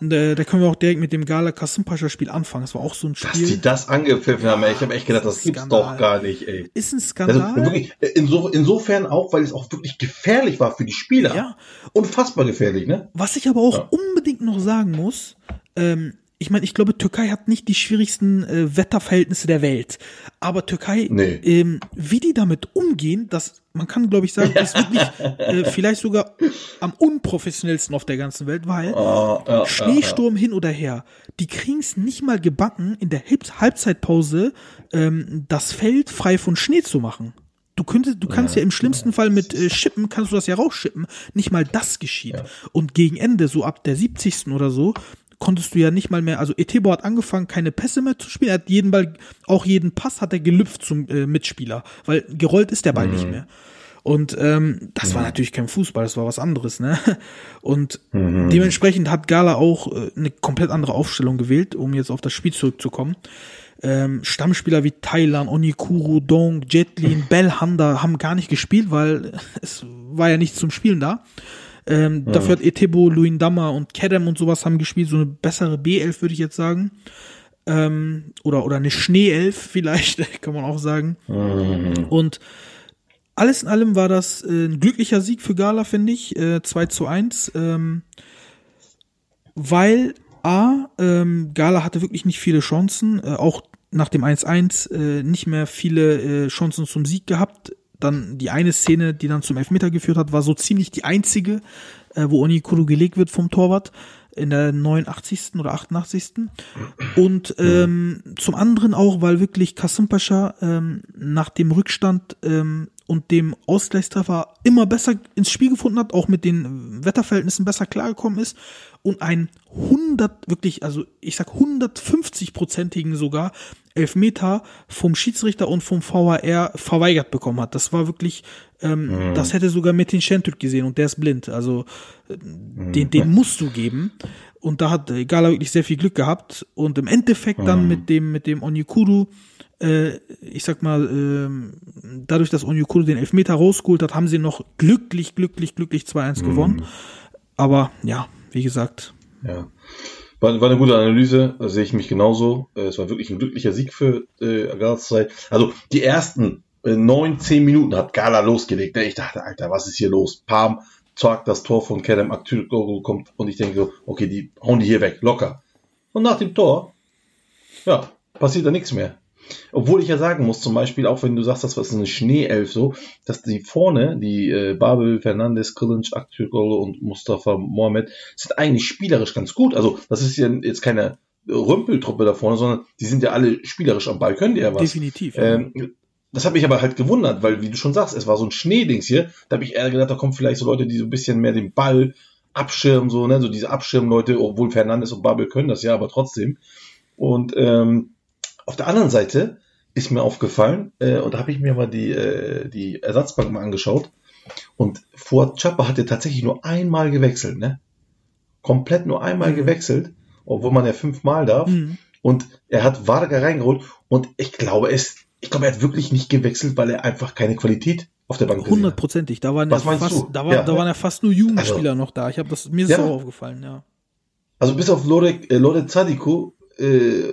Speaker 4: Und, äh, da können wir auch direkt mit dem Gala Kasımpaşa Spiel anfangen. Das war auch so ein
Speaker 5: Dass die
Speaker 4: Spiel.
Speaker 5: das angepfiffen haben, ey. ich habe echt gedacht, das gibt's doch gar nicht, ey.
Speaker 4: Ist ein
Speaker 5: Also
Speaker 4: Skandal.
Speaker 5: wirklich, inso, insofern auch, weil es auch wirklich gefährlich war für die Spieler.
Speaker 4: Ja.
Speaker 5: Unfassbar gefährlich, ne?
Speaker 4: Was ich aber auch
Speaker 5: Ja.
Speaker 4: unbedingt noch sagen muss, ähm, ich meine, ich glaube, Türkei hat nicht die schwierigsten äh, Wetterverhältnisse der Welt. Aber Türkei,
Speaker 5: Nee.
Speaker 4: ähm, wie die damit umgehen, das, man kann, glaube ich, sagen, ist wirklich äh, vielleicht sogar am unprofessionellsten auf der ganzen Welt, weil
Speaker 5: Ah, ja,
Speaker 4: Schneesturm hin oder her, die kriegen es nicht mal gebacken, in der Halb- Halbzeitpause ähm, das Feld frei von Schnee zu machen. Du könntest, du kannst ja, im schlimmsten Fall mit äh, Schippen, kannst du das ja rausschippen. Nicht mal das geschieht. Und gegen Ende, so ab der 70. oder so, konntest du ja nicht mal mehr, also Etebo hat angefangen, keine Pässe mehr zu spielen. Er hat jeden Ball, auch jeden Pass hat er gelüpft zum äh, Mitspieler, weil gerollt ist der Ball nicht mehr. Und ähm, das war natürlich kein Fußball, das war was anderes, ne? Und dementsprechend hat Gala auch äh, eine komplett andere Aufstellung gewählt, um jetzt auf das Spiel zurückzukommen. Ähm, Stammspieler wie Thailand, Onikuru, Dong, Jetlin, Belhanda haben gar nicht gespielt, weil es war ja nichts zum Spielen da. Ähm, Dafür hat Etebo, Luindama und Kedem und sowas haben gespielt, so eine bessere B11 würde ich jetzt sagen. Ähm, oder, oder eine Schneeelf vielleicht, kann man auch sagen. Und alles in allem war das äh, ein glücklicher Sieg für Gala, finde ich. Äh, 2 zu 1. Ähm, weil A, ähm, Gala hatte wirklich nicht viele Chancen, äh, auch nach dem 1-1 äh, nicht mehr viele äh, Chancen zum Sieg gehabt. Dann die eine Szene, die dann zum Elfmeter geführt hat, war so ziemlich die einzige, äh, wo Onikuru gelegt wird vom Torwart in der 89. oder 88. Und ähm, zum anderen auch, weil wirklich Kasim Pascha ähm, nach dem Rückstand ähm, und dem Ausgleichstreffer immer besser ins Spiel gefunden hat, auch mit den Wetterverhältnissen besser klargekommen ist und einen 100, wirklich, also ich sag 150-prozentigen sogar Elfmeter vom Schiedsrichter und vom VAR verweigert bekommen hat. Das war wirklich, ähm, das hätte sogar Metin Şentürk gesehen und der ist blind. Also äh, den, den musst du geben. Und da hat äh, Gala wirklich sehr viel Glück gehabt. Und im Endeffekt dann mit dem, mit dem Onyekuru, äh, ich sag mal, ähm, dadurch, dass Onyekuru den Elfmeter rausgeholt hat, haben sie noch glücklich, glücklich, glücklich 2-1 gewonnen. Aber ja, wie gesagt,
Speaker 5: Ja. War, war eine gute Analyse, da sehe ich mich genauso. Äh, Es war wirklich ein glücklicher Sieg für äh, Galatasaray. Also die ersten äh, neun, zehn Minuten hat Gala losgelegt. Ich dachte, Alter, was ist hier los? Pam, zack, das Tor von Kerem Aktürkoğlu kommt und ich denke so, okay, die hauen die hier weg, locker. Und nach dem Tor, ja, passiert da nichts mehr. Obwohl ich ja sagen muss, zum Beispiel, auch wenn du sagst, das war eine Schneeelf so, dass die vorne, die äh, Babel, Fernandes, Kılıç, Aktürkoğlu und Mustafa Mohamed, sind eigentlich spielerisch ganz gut. Also das ist ja jetzt keine Rümpeltruppe da vorne, sondern die sind ja alle spielerisch am Ball, können die ja was.
Speaker 4: definitiv. ja.
Speaker 5: Ähm, das hat mich aber halt gewundert, weil, wie du schon sagst, es war so ein Schneedings hier. Da habe ich eher gedacht, da kommen vielleicht so Leute, die so ein bisschen mehr den Ball abschirmen, so, ne, so diese Abschirmleute, obwohl Fernandes und Babel können das ja, aber trotzdem. Und ähm, auf der anderen Seite ist mir aufgefallen, äh, und da habe ich mir mal die, äh, die Ersatzbank mal angeschaut. Und Fuad Chapa hat ja tatsächlich nur einmal gewechselt, ne? Komplett nur einmal gewechselt, obwohl man ja fünfmal darf.
Speaker 4: Mhm.
Speaker 5: Und er hat Varga reingeholt und ich glaube es, ich glaube, er hat wirklich nicht gewechselt, weil er einfach keine Qualität auf der Bank.
Speaker 4: Hundertprozentig. Da waren ja
Speaker 5: Was meinst
Speaker 4: fast, da, war,
Speaker 5: Ja.
Speaker 4: da waren ja fast nur Jugendspieler
Speaker 5: Also-
Speaker 4: noch da. Ich habe das mir ist
Speaker 5: Ja.
Speaker 4: auch aufgefallen, ja.
Speaker 5: Also bis auf Lorek, äh, Lore Zadiko, äh,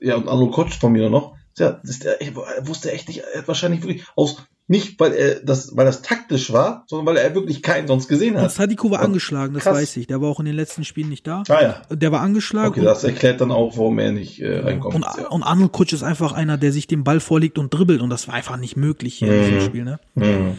Speaker 5: ja, und Arnold Kotsch von mir noch, ja, das der, ich wusste echt nicht, er hat wahrscheinlich wirklich aus, nicht weil er das, weil das taktisch war, sondern weil er wirklich keinen sonst gesehen
Speaker 4: Und
Speaker 5: hat.
Speaker 4: Sadiko war
Speaker 5: Und
Speaker 4: angeschlagen, das
Speaker 5: krass.
Speaker 4: weiß ich. Der war auch in den letzten Spielen nicht da.
Speaker 5: Ah ja,
Speaker 4: Der war angeschlagen
Speaker 5: okay, das erklärt dann auch, warum er nicht äh, reinkommt.
Speaker 4: und,
Speaker 5: ja.
Speaker 4: und Arnold Kutsch ist einfach einer, der sich den Ball vorlegt und dribbelt und das war einfach nicht möglich hier in diesem
Speaker 5: Mhm.
Speaker 4: Spiel, ne?
Speaker 5: Mhm.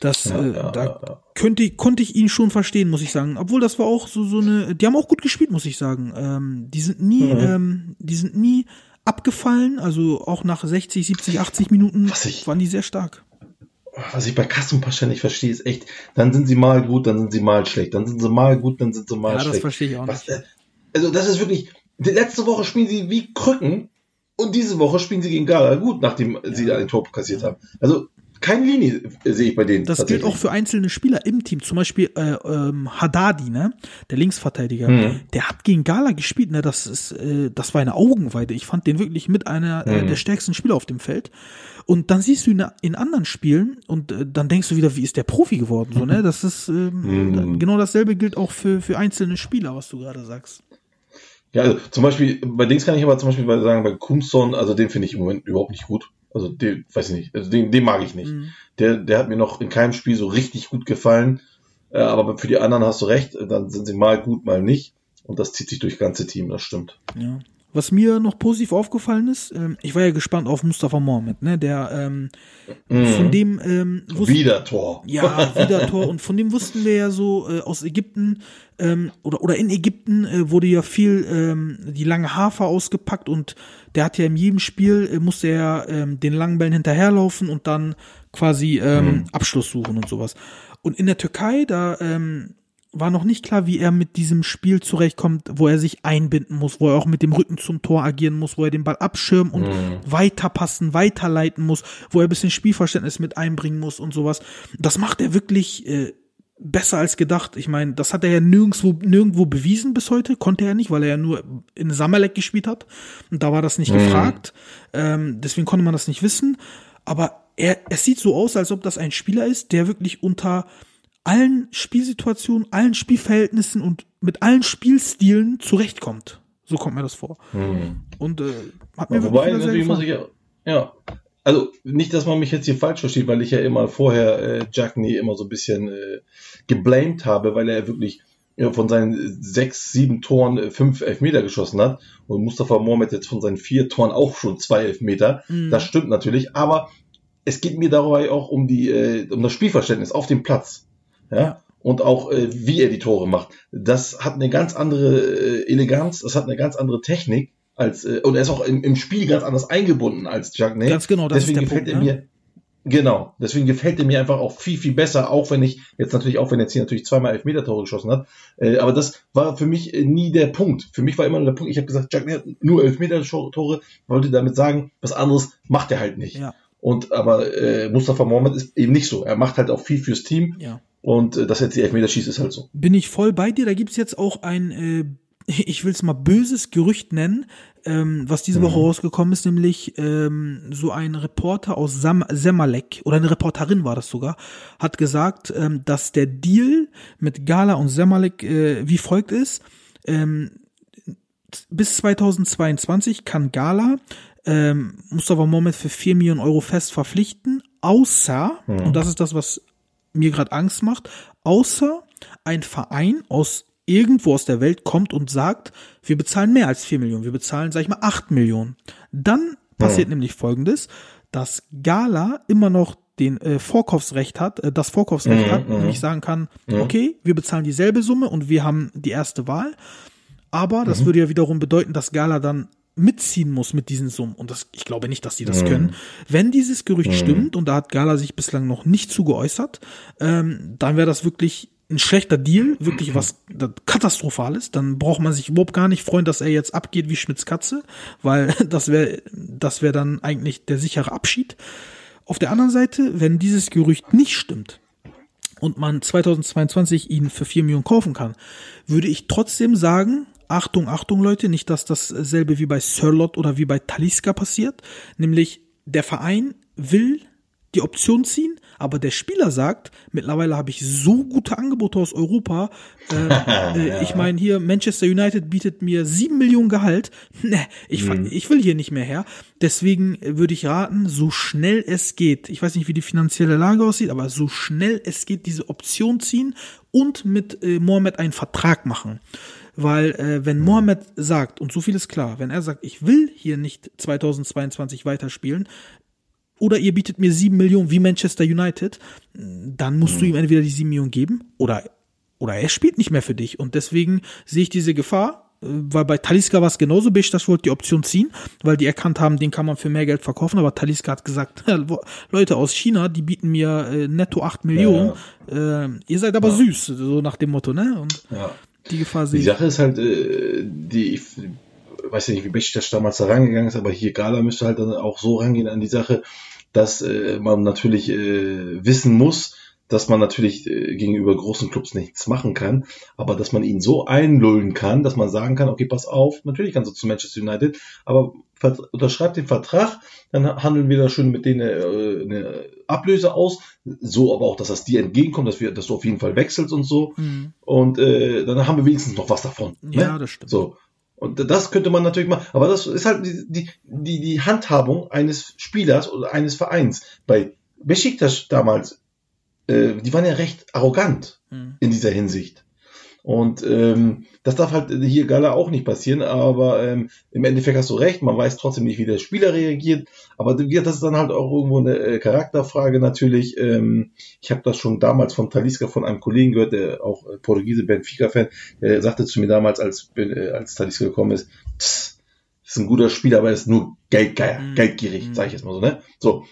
Speaker 4: Das,
Speaker 5: Ja,
Speaker 4: äh,
Speaker 5: ja,
Speaker 4: da
Speaker 5: ja,
Speaker 4: könnte konnte ich ihn schon verstehen, muss ich sagen. Obwohl das war auch so, so eine, die haben auch gut gespielt, muss ich sagen. Ähm, die sind nie,
Speaker 5: Mhm.
Speaker 4: ähm, die sind nie abgefallen, also auch nach 60, 70, 80 Minuten
Speaker 5: ich-
Speaker 4: waren die sehr stark.
Speaker 5: was ich bei Kassem Pascha nicht verstehe, ist echt, dann sind sie mal gut, dann sind sie mal schlecht, dann sind sie mal gut, dann sind sie mal
Speaker 4: Ja, das
Speaker 5: schlecht.
Speaker 4: verstehe ich auch
Speaker 5: Was,
Speaker 4: nicht.
Speaker 5: also das ist wirklich, die letzte Woche spielen sie wie Krücken und diese Woche spielen sie gegen Gala gut, nachdem sie da ein Tor kassiert haben. Also keine Linie äh, sehe ich bei denen.
Speaker 4: Das gilt auch für einzelne Spieler im Team. Zum Beispiel äh, ähm, Haddadi, ne? Der Linksverteidiger.
Speaker 5: Mhm.
Speaker 4: Der hat gegen Gala gespielt, ne? Das ist, äh, das war eine Augenweide. Ich fand den wirklich mit einer äh,
Speaker 5: Mhm.
Speaker 4: der stärksten Spieler auf dem Feld. Und dann siehst du ihn in anderen Spielen und äh, dann denkst du wieder, wie ist der Profi geworden? So, ne? Das ist ähm,
Speaker 5: Mhm.
Speaker 4: genau dasselbe gilt auch für, für einzelne Spieler, was du gerade sagst.
Speaker 5: Ja, also zum Beispiel, bei Dings kann ich aber zum Beispiel bei- sagen, bei Kumson, also den finde ich im Moment überhaupt nicht gut. Also den, weiß ich nicht, also den, den mag ich nicht.
Speaker 4: Mhm.
Speaker 5: Der, der hat mir noch in keinem Spiel so richtig gut gefallen. Äh, aber für die anderen hast du recht, dann sind sie mal gut, mal nicht. Und das zieht sich durch ganze Team, das stimmt.
Speaker 4: Ja. Was mir noch positiv aufgefallen ist, ähm, ich war ja gespannt auf Mustafa Mohamed, ne, der ähm, von dem ähm, wusste,
Speaker 5: Wieder Tor.
Speaker 4: ja wieder Tor und von dem wussten wir ja so äh, aus Ägypten ähm, oder oder in Ägypten äh, wurde ja viel ähm, die lange Hafer ausgepackt und der hat ja in jedem Spiel äh, musste er ähm, den langen Bällen hinterherlaufen und dann quasi ähm, Abschluss suchen und sowas. Und in der Türkei da ähm, war noch nicht klar, wie er mit diesem Spiel zurechtkommt, wo er sich einbinden muss, wo er auch mit dem Rücken zum Tor agieren muss, wo er den Ball abschirmen und weiterpassen, weiterleiten muss, wo er ein bisschen Spielverständnis mit einbringen muss und sowas. Das macht er wirklich äh, besser als gedacht. Ich meine, das hat er ja nirgendwo, nirgendwo bewiesen bis heute, konnte er nicht, weil er ja nur in Samalek gespielt hat und da war das nicht gefragt. Ähm, deswegen konnte man das nicht wissen. Aber er, es sieht so aus, als ob das ein Spieler ist, der wirklich unter allen Spielsituationen, allen Spielverhältnissen und mit allen Spielstilen zurechtkommt. So kommt mir das vor. Und äh, hat mir
Speaker 5: wobei, natürlich muss ich ja, ja. Also nicht, dass man mich jetzt hier falsch versteht, weil ich ja immer vorher äh, Jackney immer so ein bisschen äh, geblamed habe, weil er wirklich ja, von seinen sechs, sieben Toren äh, fünf Elfmeter geschossen hat und Mustafa Mohamed jetzt von seinen vier Toren auch schon zwei Elfmeter.
Speaker 4: Mhm.
Speaker 5: Das stimmt natürlich, aber es geht mir dabei auch um die äh, um das Spielverständnis auf dem Platz. Ja. Und auch äh, wie er die Tore macht. Das hat eine ganz andere äh, Eleganz, das hat eine ganz andere Technik als äh, und er ist auch im, im Spiel ganz anders eingebunden als Jackney.
Speaker 4: Ganz genau, das
Speaker 5: deswegen
Speaker 4: ist der
Speaker 5: gefällt
Speaker 4: Punkt,
Speaker 5: er
Speaker 4: ne?
Speaker 5: mir genau, deswegen gefällt er mir einfach auch viel viel besser, auch wenn ich jetzt natürlich auch wenn er jetzt hier natürlich zweimal Elfmeter Tore geschossen hat, äh, aber das war für mich äh, nie der Punkt. Für mich war immer nur der Punkt, ich habe gesagt, Jackney hat nur Elfmeter Tore, wollte damit sagen, was anderes macht er halt nicht.
Speaker 4: Ja.
Speaker 5: Und aber äh, Mustafa Mohamed ist eben nicht so. Er macht halt auch viel fürs Team.
Speaker 4: Ja.
Speaker 5: Und äh, dass er jetzt die Elfmeter schießt, ist halt so.
Speaker 4: Bin ich voll bei dir. Da gibt's jetzt auch ein, äh, ich will es mal böses Gerücht nennen, ähm, was diese Woche rausgekommen ist, nämlich ähm, so ein Reporter aus Sam Semalek, oder eine Reporterin war das sogar, hat gesagt, ähm, dass der Deal mit Gala und Semalek äh, wie folgt ist. Ähm, bis 2022 kann Gala ähm, Mustafa Mohamed für 4 Millionen Euro fest verpflichten, außer, und das ist das, was mir gerade Angst macht, außer ein Verein aus irgendwo aus der Welt kommt und sagt, wir bezahlen mehr als 4 Millionen, wir bezahlen, sag ich mal, 8 Millionen. Dann passiert nämlich folgendes, dass Gala immer noch den äh, Vorkaufsrecht hat, äh, das Vorkaufsrecht hat, nämlich sagen kann, okay, wir bezahlen dieselbe Summe und wir haben die erste Wahl. Aber das würde ja wiederum bedeuten, dass Gala dann mitziehen muss mit diesen Summen. Und das, ich glaube nicht, dass die das können. Wenn dieses Gerücht stimmt, und da hat Gala sich bislang noch nicht zu geäußert, ähm, dann wäre das wirklich ein schlechter Deal, wirklich was das katastrophales. Dann braucht man sich überhaupt gar nicht freuen, dass er jetzt abgeht wie Schmitz Katze, weil das wäre das wäre dann eigentlich der sichere Abschied. Auf der anderen Seite, wenn dieses Gerücht nicht stimmt, und man 2022 ihn für 4 Millionen kaufen kann, würde ich trotzdem sagen, Achtung, Achtung Leute, nicht, dass dasselbe wie bei Sirlot oder wie bei Taliska passiert, nämlich der Verein will die Option ziehen, aber der Spieler sagt, mittlerweile habe ich so gute Angebote aus Europa. Äh, äh, Ich meine, hier Manchester United bietet mir sieben Millionen Gehalt. Ne, ich, fa- ich will hier nicht mehr her. Deswegen würde ich raten, so schnell es geht. Ich weiß nicht, wie die finanzielle Lage aussieht, aber so schnell es geht, diese Option ziehen und mit äh, Mohamed einen Vertrag machen. Weil äh, wenn Mohamed sagt, und so viel ist klar, wenn er sagt, ich will hier nicht 2022 weiterspielen, oder ihr bietet mir sieben Millionen wie Manchester United, dann musst du ihm entweder die sieben Millionen geben oder, oder er spielt nicht mehr für dich. Und deswegen sehe ich diese Gefahr, äh, weil bei Taliska war es genauso, Besiktas wollte die Option ziehen, weil die erkannt haben, den kann man für mehr Geld verkaufen, aber Taliska hat gesagt, Leute aus China, die bieten mir äh, netto acht Millionen, äh, ihr seid aber süß, so nach dem Motto, ne? Und
Speaker 5: Ja.
Speaker 4: Die Gefahr sehe
Speaker 5: Die. Sache ist halt, äh, die, ich weiß ja nicht, wie Besiktas damals da rangegangen ist, aber hier Gala müsste halt dann auch so rangehen an die Sache, dass äh, man natürlich äh, wissen muss, dass man natürlich äh, gegenüber großen Clubs nichts machen kann, aber dass man ihn so einlullen kann, dass man sagen kann, okay, pass auf, natürlich kannst du zu Manchester United, aber unterschreib den Vertrag, dann handeln wir da schön mit denen äh, eine Ablöse aus, so aber auch, dass das dir entgegenkommt, dass wir, dass du auf jeden Fall wechselst und so,
Speaker 4: Mhm.
Speaker 5: und äh, dann haben wir wenigstens noch was davon.
Speaker 4: Ja,
Speaker 5: ne?
Speaker 4: das stimmt.
Speaker 5: So. Und das könnte man natürlich machen. Aber das ist halt die, die, die, die Handhabung eines Spielers oder eines Vereins. Bei Besiktas damals, äh, die waren ja recht arrogant
Speaker 4: Mhm.
Speaker 5: in dieser Hinsicht. Und ähm, das darf halt hier Gala auch nicht passieren, aber ähm, im Endeffekt hast du recht, man weiß trotzdem nicht, wie der Spieler reagiert. Aber das ist dann halt auch irgendwo eine äh, Charakterfrage natürlich. Ähm, ich habe das schon damals von Talisca von einem Kollegen gehört, der auch äh, Portugiese Benfica-Fan, der sagte zu mir damals, als, äh, als Talisca gekommen ist, "Tss, ist ein guter Spieler, aber er ist nur geldgeier,
Speaker 4: Mhm.
Speaker 5: geldgierig,
Speaker 4: Mhm.
Speaker 5: sage ich jetzt mal so, ne? So,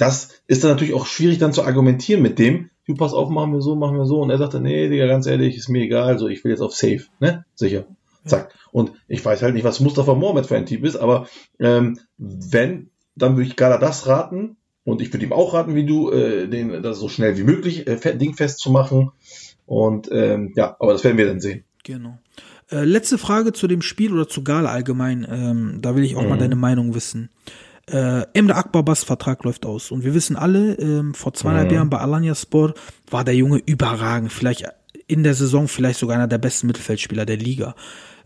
Speaker 5: das ist dann natürlich auch schwierig dann zu argumentieren mit dem, du pass auf, machen wir so, machen wir so. Und er sagte, nee, Digga, ganz ehrlich, ist mir egal, so, ich will jetzt auf Safe, ne? Sicher. Zack. Und ich weiß halt nicht, was Mustafa Mohamed für ein Typ ist, aber ähm, wenn, dann würde ich Gala das raten und ich würde ihm auch raten, wie du, äh, den das so schnell wie möglich äh, fe- dingfest zu machen. Und ähm, ja, aber das werden wir dann sehen.
Speaker 4: Genau. Äh, letzte Frage zu dem Spiel oder zu Gala allgemein. Ähm, da will ich auch mal
Speaker 5: Mhm.
Speaker 4: deine Meinung wissen. Äh, Emre Akbabas Vertrag läuft aus. Und wir wissen alle, ähm, vor zweieinhalb
Speaker 5: Mhm.
Speaker 4: Jahren bei Alanya Sport war der Junge überragend. Vielleicht in der Saison vielleicht sogar einer der besten Mittelfeldspieler der Liga.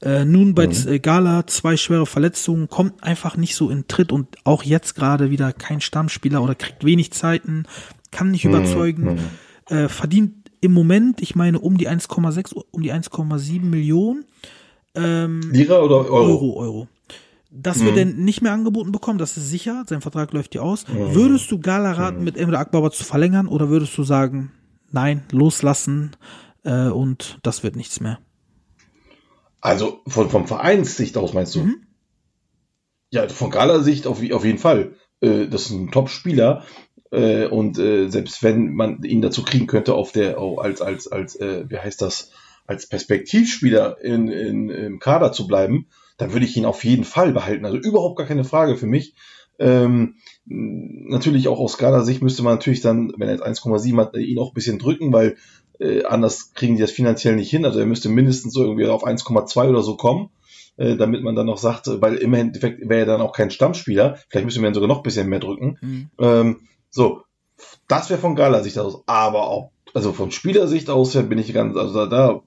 Speaker 4: Äh, nun bei äh, Gala zwei schwere Verletzungen, kommt einfach nicht so in Tritt und auch jetzt gerade wieder kein Stammspieler oder kriegt wenig Zeiten, kann nicht überzeugen, äh, verdient im Moment, ich meine, um die 1,6, um die 1,7 Millionen
Speaker 5: Lira oder Euro?
Speaker 4: Euro, Euro. Das wird er nicht mehr angeboten bekommen, das ist sicher. Sein Vertrag läuft ja aus. Würdest du Gala raten, mit Emre Akbaba zu verlängern oder würdest du sagen, nein, loslassen äh, und das wird nichts mehr?
Speaker 5: Also von, vom Vereinssicht aus meinst du?
Speaker 4: Mhm.
Speaker 5: Ja, von Gala Sicht auf, auf jeden Fall. Äh, das ist ein Top-Spieler. Äh, und äh, selbst wenn man ihn dazu kriegen könnte, auf der, oh, als, als, als, äh, wie heißt das, als Perspektivspieler in, in, im Kader zu bleiben, dann würde ich ihn auf jeden Fall behalten. Also überhaupt gar keine Frage für mich. Ähm, natürlich auch aus Skala-Sicht müsste man natürlich dann, wenn er jetzt 1,7 hat, ihn auch ein bisschen drücken, weil äh, anders kriegen die das finanziell nicht hin. Also er müsste mindestens so irgendwie auf 1,2 oder so kommen, äh, damit man dann noch sagt, weil im Endeffekt wäre er dann auch kein Stammspieler. Vielleicht müsste man ihn sogar noch ein bisschen mehr drücken.
Speaker 4: Mhm.
Speaker 5: Ähm, so, das wäre von Gala-Sicht aus. Aber auch, also von Spielersicht aus bin ich ganz, also da, da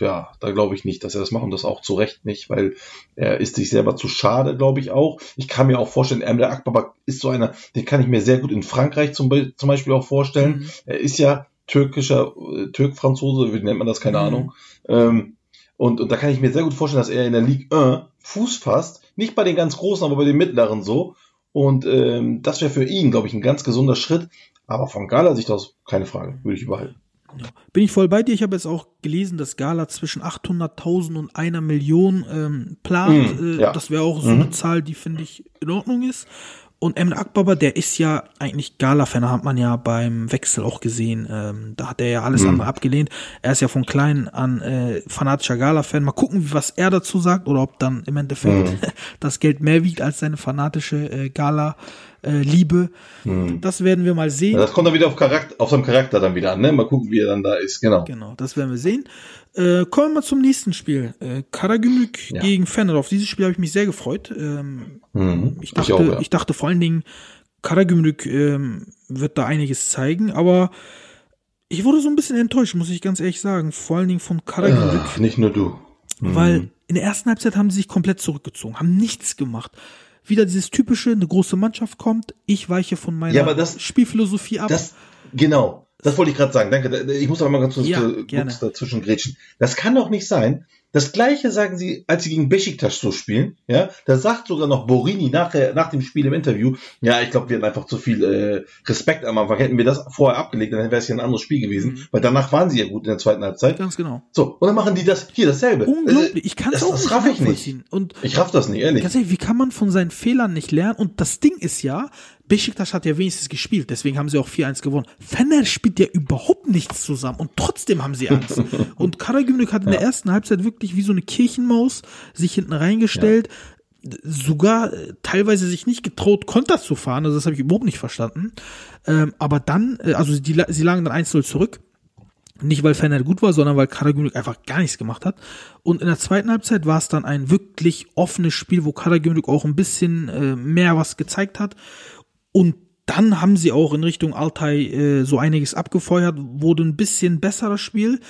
Speaker 5: ja, da glaube ich nicht, dass er das macht und das auch zu Recht nicht, weil er ist sich selber zu schade, glaube ich auch. Ich kann mir auch vorstellen, Emre Akbaba ist so einer, den kann ich mir sehr gut in Frankreich zum, zum Beispiel auch vorstellen.
Speaker 4: Mhm.
Speaker 5: Er ist ja türkischer, äh, Türk-Franzose, wie nennt man das, keine
Speaker 4: Mhm.
Speaker 5: Ahnung. Ähm, und, und da kann ich mir sehr gut vorstellen, dass er in der Ligue 1 Fuß fasst. Nicht bei den ganz Großen, aber bei den Mittleren so. Und ähm, das wäre für ihn, glaube ich, ein ganz gesunder Schritt. Aber von Gala Sicht aus keine Frage, würde ich überhalten.
Speaker 4: Bin ich voll bei dir. Ich habe jetzt auch gelesen, dass Gala zwischen 800.000 und einer Million ähm, plant.
Speaker 5: Mhm,
Speaker 4: äh,
Speaker 5: ja.
Speaker 4: Das wäre auch so eine Zahl, die finde ich in Ordnung ist. Und Emre Akbaba, der ist ja eigentlich Gala-Fan, hat man ja beim Wechsel auch gesehen. Ähm, da hat er ja alles andere abgelehnt. Er ist ja von klein an äh, fanatischer Gala-Fan. Mal gucken, was er dazu sagt oder ob dann im Endeffekt das Geld mehr wiegt als seine fanatische äh, Gala-Liebe. Das werden wir mal sehen.
Speaker 5: Das kommt dann wieder auf, Charakter, auf seinem Charakter dann wieder an, ne? Mal gucken, wie er dann da ist, genau.
Speaker 4: Genau, das werden wir sehen. Äh, kommen wir mal zum nächsten Spiel. Äh, Karagümrük
Speaker 5: Ja.
Speaker 4: gegen Fener. Auf dieses Spiel habe ich mich sehr gefreut. Ähm,
Speaker 5: Mhm.
Speaker 4: ich, dachte,
Speaker 5: auch, ja.
Speaker 4: ich dachte vor allen Dingen, Karagümrük ähm, wird da einiges zeigen, aber ich wurde so ein bisschen enttäuscht, muss ich ganz ehrlich sagen. Vor allen Dingen von Karagümrük,
Speaker 5: Ach, nicht nur du.
Speaker 4: weil in der ersten Halbzeit haben sie sich komplett zurückgezogen, haben nichts gemacht. Wieder dieses typische, eine große Mannschaft kommt, ich weiche von meiner
Speaker 5: Ja, aber das-
Speaker 4: Spielphilosophie ab.
Speaker 5: Das, genau. Das wollte ich gerade sagen. Danke. Da- Ich muss aber mal ganz kurz,
Speaker 4: Ja,
Speaker 5: kurz dazwischen grätschen. Das kann doch nicht sein. Das gleiche sagen sie, als sie gegen Besiktas so spielen. Ja, da sagt sogar noch Borini nachher, nach dem Spiel im Interview, ja, ich glaube, wir hatten einfach zu viel äh, Respekt am Anfang. Hätten wir das vorher abgelegt, dann wäre es ja ein anderes Spiel gewesen.
Speaker 4: Mhm.
Speaker 5: Weil danach waren sie ja gut in der zweiten Halbzeit.
Speaker 4: Ganz genau.
Speaker 5: So, und dann machen die das hier dasselbe.
Speaker 4: Unglaublich.
Speaker 5: Äh,
Speaker 4: Ich kann es
Speaker 5: das-
Speaker 4: auch
Speaker 5: das
Speaker 4: nicht
Speaker 5: raff ich nicht.
Speaker 4: Und
Speaker 5: Ich raff das nicht, ehrlich.
Speaker 4: Ganz ehrlich, wie kann man von seinen Fehlern nicht lernen? Und das Ding ist ja, Besiktas hat ja wenigstens gespielt, deswegen haben sie auch 4-1 gewonnen. Fener spielt ja überhaupt nichts zusammen und trotzdem haben sie Angst. und Karagümrük hat in der ersten Halbzeit wirklich wie so eine Kirchenmaus sich hinten reingestellt, sogar äh, teilweise sich nicht getraut, Konter zu fahren, also das habe ich überhaupt nicht verstanden. Ähm, aber dann, äh, also die, sie lagen dann 1-0 zurück. Nicht, weil Fener gut war, sondern weil Karagümrük einfach gar nichts gemacht hat. Und in der zweiten Halbzeit war es dann ein wirklich offenes Spiel, wo Karagümrük auch ein bisschen äh, mehr was gezeigt hat. Und dann haben sie auch in Richtung Altay äh, so einiges abgefeuert, wurde ein bisschen besseres Spiel.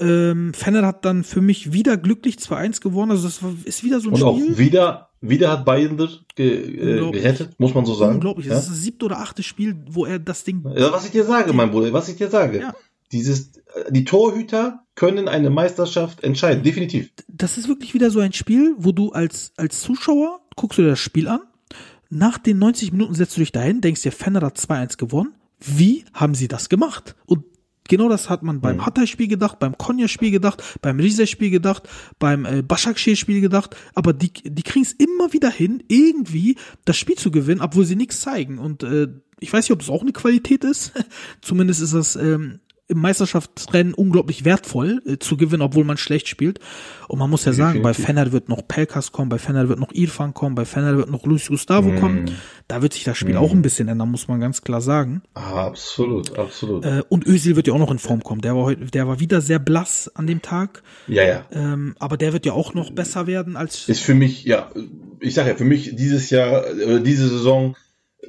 Speaker 4: Ähm, Fener hat dann für mich wieder glücklich 2-1 gewonnen. Also das ist wieder so ein
Speaker 5: Und auch
Speaker 4: Spiel.
Speaker 5: wieder, wieder hat Bayern ge, äh, gerettet, muss man so sagen.
Speaker 4: Unglaublich.
Speaker 5: Ja?
Speaker 4: Das ist das siebte oder achte Spiel, wo er das Ding
Speaker 5: Ja, was ich dir sage, mein Bruder, was ich dir sage.
Speaker 4: Ja.
Speaker 5: Dieses, äh, die Torhüter können eine Meisterschaft entscheiden, definitiv.
Speaker 4: das ist wirklich wieder so ein Spiel, wo du als, als Zuschauer guckst du dir das Spiel an. Nach den 90 Minuten setzt du dich dahin, denkst dir, Fenner hat 2-1 gewonnen. Wie haben sie das gemacht? Und genau das hat man beim Hatay-Spiel gedacht, beim Konya-Spiel gedacht, beim Rize-Spiel gedacht, beim äh, Başakşehir-Spiel gedacht. Aber die, die kriegen es immer wieder hin, irgendwie das Spiel zu gewinnen, obwohl sie nichts zeigen. Und äh, ich weiß nicht, ob das auch eine Qualität ist. Zumindest ist das ähm, im Meisterschaftsrennen unglaublich wertvoll äh, zu gewinnen, obwohl man schlecht spielt. Und man muss ja sagen, bei. Fener wird noch Pelkas kommen, bei Fener wird noch Irfan kommen, bei Fener wird noch Luis Gustavo kommen. Da wird sich das Spiel auch ein bisschen ändern, muss man ganz klar sagen.
Speaker 5: Absolut, absolut.
Speaker 4: Äh, und Özil wird ja auch noch in Form kommen. Der war heute, der war wieder sehr blass an dem Tag.
Speaker 5: ja, ja.
Speaker 4: Ähm, aber der wird ja auch noch besser werden als.
Speaker 5: Ist für mich, ja, ich sage ja, für mich dieses Jahr, äh, diese Saison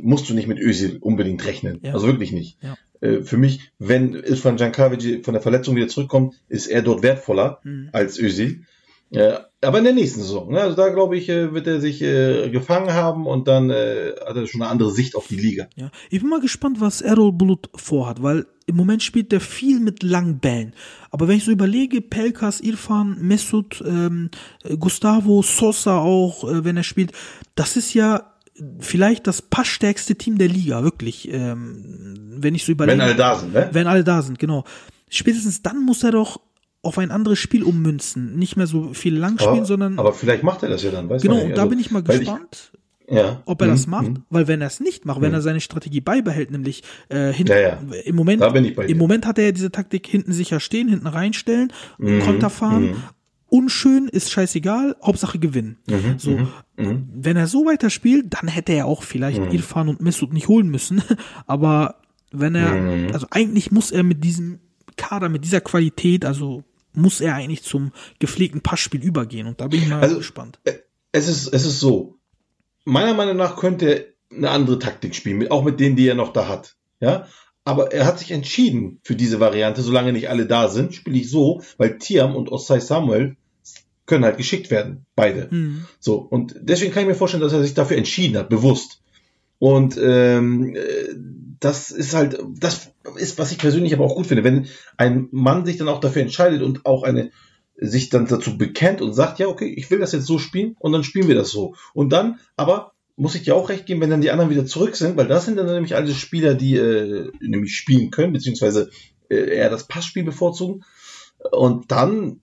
Speaker 5: musst du nicht mit Özil unbedingt rechnen.
Speaker 4: Ja.
Speaker 5: Also wirklich nicht.
Speaker 4: Ja.
Speaker 5: Äh, Für mich, wenn Ilfan Jankavic von der Verletzung wieder zurückkommt, ist er dort wertvoller
Speaker 4: Mhm.
Speaker 5: als Özil. Äh, aber in der nächsten Saison, ne? also da glaube ich, äh, wird er sich äh, gefangen haben und dann äh, hat er schon eine andere Sicht auf die Liga.
Speaker 4: Ja. Ich bin mal gespannt, was Errol Bulut vorhat, weil im Moment spielt der viel mit langen Bällen. Aber wenn ich so überlege, Pelkas, Irfan, Mesut, ähm, äh, Gustavo, Sosa auch, äh, wenn er spielt, das ist ja vielleicht das passstärkste Team der Liga, wirklich. Ähm, wenn ich so überlege.
Speaker 5: Wenn alle da sind, ne?
Speaker 4: Wenn alle da sind, genau. Spätestens dann muss er doch auf ein anderes Spiel ummünzen. Nicht mehr so viel lang spielen, sondern
Speaker 5: aber vielleicht macht er das ja dann, weißt
Speaker 4: genau,
Speaker 5: du?
Speaker 4: und da bin ich mal gespannt
Speaker 5: ja.
Speaker 4: ob er
Speaker 5: Mhm,
Speaker 4: das macht,
Speaker 5: mhm.
Speaker 4: weil wenn er es nicht macht, wenn er seine Strategie beibehält, nämlich äh, hinten,
Speaker 5: Ja, ja.
Speaker 4: im Moment,
Speaker 5: ich
Speaker 4: im Moment hat er ja diese Taktik hinten sicher stehen, hinten reinstellen,
Speaker 5: Mhm,
Speaker 4: Konter fahren,
Speaker 5: mhm.
Speaker 4: Unschön ist scheißegal, Hauptsache gewinnen.
Speaker 5: Mhm,
Speaker 4: so, wenn er so weiterspielt, dann hätte er auch vielleicht
Speaker 5: Mhm.
Speaker 4: Irfan und Mesut nicht holen müssen, aber wenn er,
Speaker 5: Mhm.
Speaker 4: also eigentlich muss er mit diesem Kader, mit dieser Qualität, also muss er eigentlich zum gepflegten Passspiel übergehen und da bin ich mal
Speaker 5: Also,
Speaker 4: gespannt.
Speaker 5: es ist, es ist so. Meiner Meinung nach könnte er eine andere Taktik spielen, auch mit denen, die er noch da hat. Ja, aber er hat sich entschieden für diese Variante, solange nicht alle da sind, spiele ich so, weil Tiam und Osai Samuel können halt geschickt werden, beide.
Speaker 4: Hm.
Speaker 5: So, und deswegen kann ich mir vorstellen, dass er sich dafür entschieden hat, bewusst. Und ähm, äh, das ist halt, das ist, was ich persönlich aber auch gut finde, wenn ein Mann sich dann auch dafür entscheidet und auch eine sich dann dazu bekennt und sagt, ja, okay, ich will das jetzt so spielen und dann spielen wir das so. Und dann, aber muss ich dir auch recht geben, wenn dann die anderen wieder zurück sind, weil das sind dann nämlich alle Spieler, die äh, nämlich spielen können, beziehungsweise äh, eher das Passspiel bevorzugen. Und dann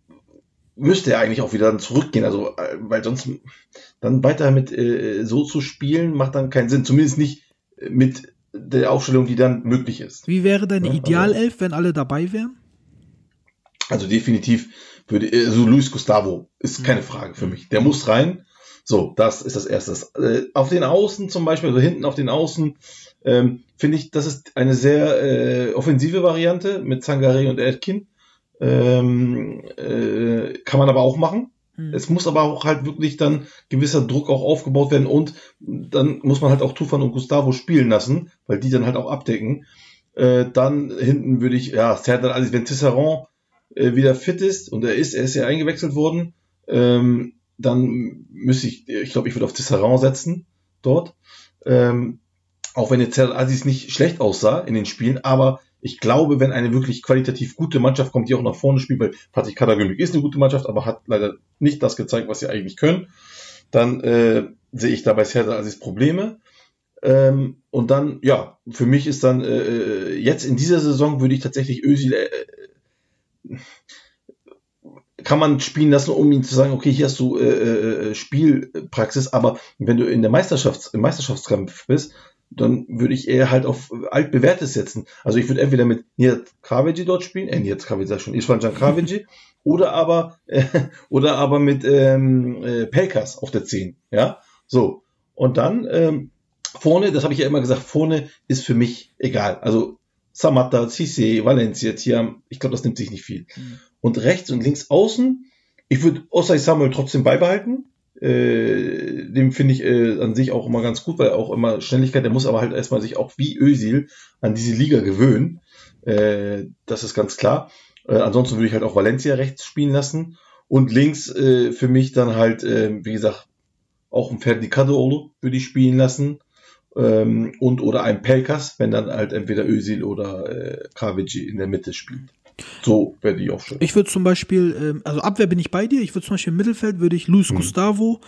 Speaker 5: müsste er eigentlich auch wieder dann zurückgehen, also äh, weil sonst dann weiter mit äh, so zu spielen macht dann keinen Sinn, zumindest nicht mit der Aufstellung, die dann möglich ist.
Speaker 4: Wie wäre deine
Speaker 5: Ja, also-
Speaker 4: Idealelf, wenn alle dabei wären?
Speaker 5: Also definitiv würde äh, so Luis Gustavo ist keine Frage für mich. Der muss rein. So, das ist das Erste. Äh, auf den Außen zum Beispiel, also hinten auf den Außen, ähm, finde ich, das ist eine sehr äh, offensive Variante mit Zangare und Erdkin. Ähm, äh, kann man aber auch machen.
Speaker 4: Hm.
Speaker 5: Es muss aber auch halt wirklich dann gewisser Druck auch aufgebaut werden und dann muss man halt auch Tufan und Gustavo spielen lassen, weil die dann halt auch abdecken. Äh, dann hinten würde ich, ja, Serdar alles, wenn Tisserand äh, wieder fit ist und er ist, er ist ja eingewechselt worden, ähm, dann müsste ich, ich glaube, ich würde auf Tisserand setzen dort. Ähm, auch wenn jetzt Aziz nicht schlecht aussah in den Spielen, aber ich glaube, wenn eine wirklich qualitativ gute Mannschaft kommt, die auch nach vorne spielt, weil Fatih Karagümrük ist eine gute Mannschaft, aber hat leider nicht das gezeigt, was sie eigentlich können, dann äh, sehe ich da bei Serdar Aziz Probleme. Ähm, und dann, ja, für mich ist dann äh, jetzt in dieser Saison würde ich tatsächlich Özil äh, kann man spielen lassen, um ihm zu sagen, okay, hier hast du äh, äh, Spielpraxis, aber wenn du in der Meisterschafts im Meisterschaftskampf bist, dann würde ich eher halt auf altbewährtes setzen. Also ich würde entweder mit Nihat Kraveji dort spielen, äh, Nihat Kraveji sag ich schon, Isvan Can Kraveji, oder aber äh, oder aber mit ähm, äh, Pelkas auf der 10, ja, so. Und dann ähm, vorne, das habe ich ja immer gesagt, vorne ist für mich egal. Also Samatta, Cisse, Valencia, Tiam, ich glaube, das nimmt sich nicht viel. Und rechts und links außen, ich würde Osai Samuel trotzdem beibehalten. Äh, dem finde ich äh, an sich auch immer ganz gut, weil auch immer Schnelligkeit, der muss aber halt erstmal sich auch wie Özil an diese Liga gewöhnen. Äh, das ist ganz klar. Äh, ansonsten würde ich halt auch Valencia rechts spielen lassen. Und links äh, für mich dann halt, äh, wie gesagt, auch ein Ferdi Kadıoğlu würde ich spielen lassen. Ähm, und oder ein Pelkas, wenn dann halt entweder Özil oder äh, Kavici in der Mitte spielt. So werde ich aufstellen.
Speaker 4: Ich würde zum Beispiel, ähm, also Abwehr bin ich bei dir, ich würde zum Beispiel im Mittelfeld würde ich Luis Gustavo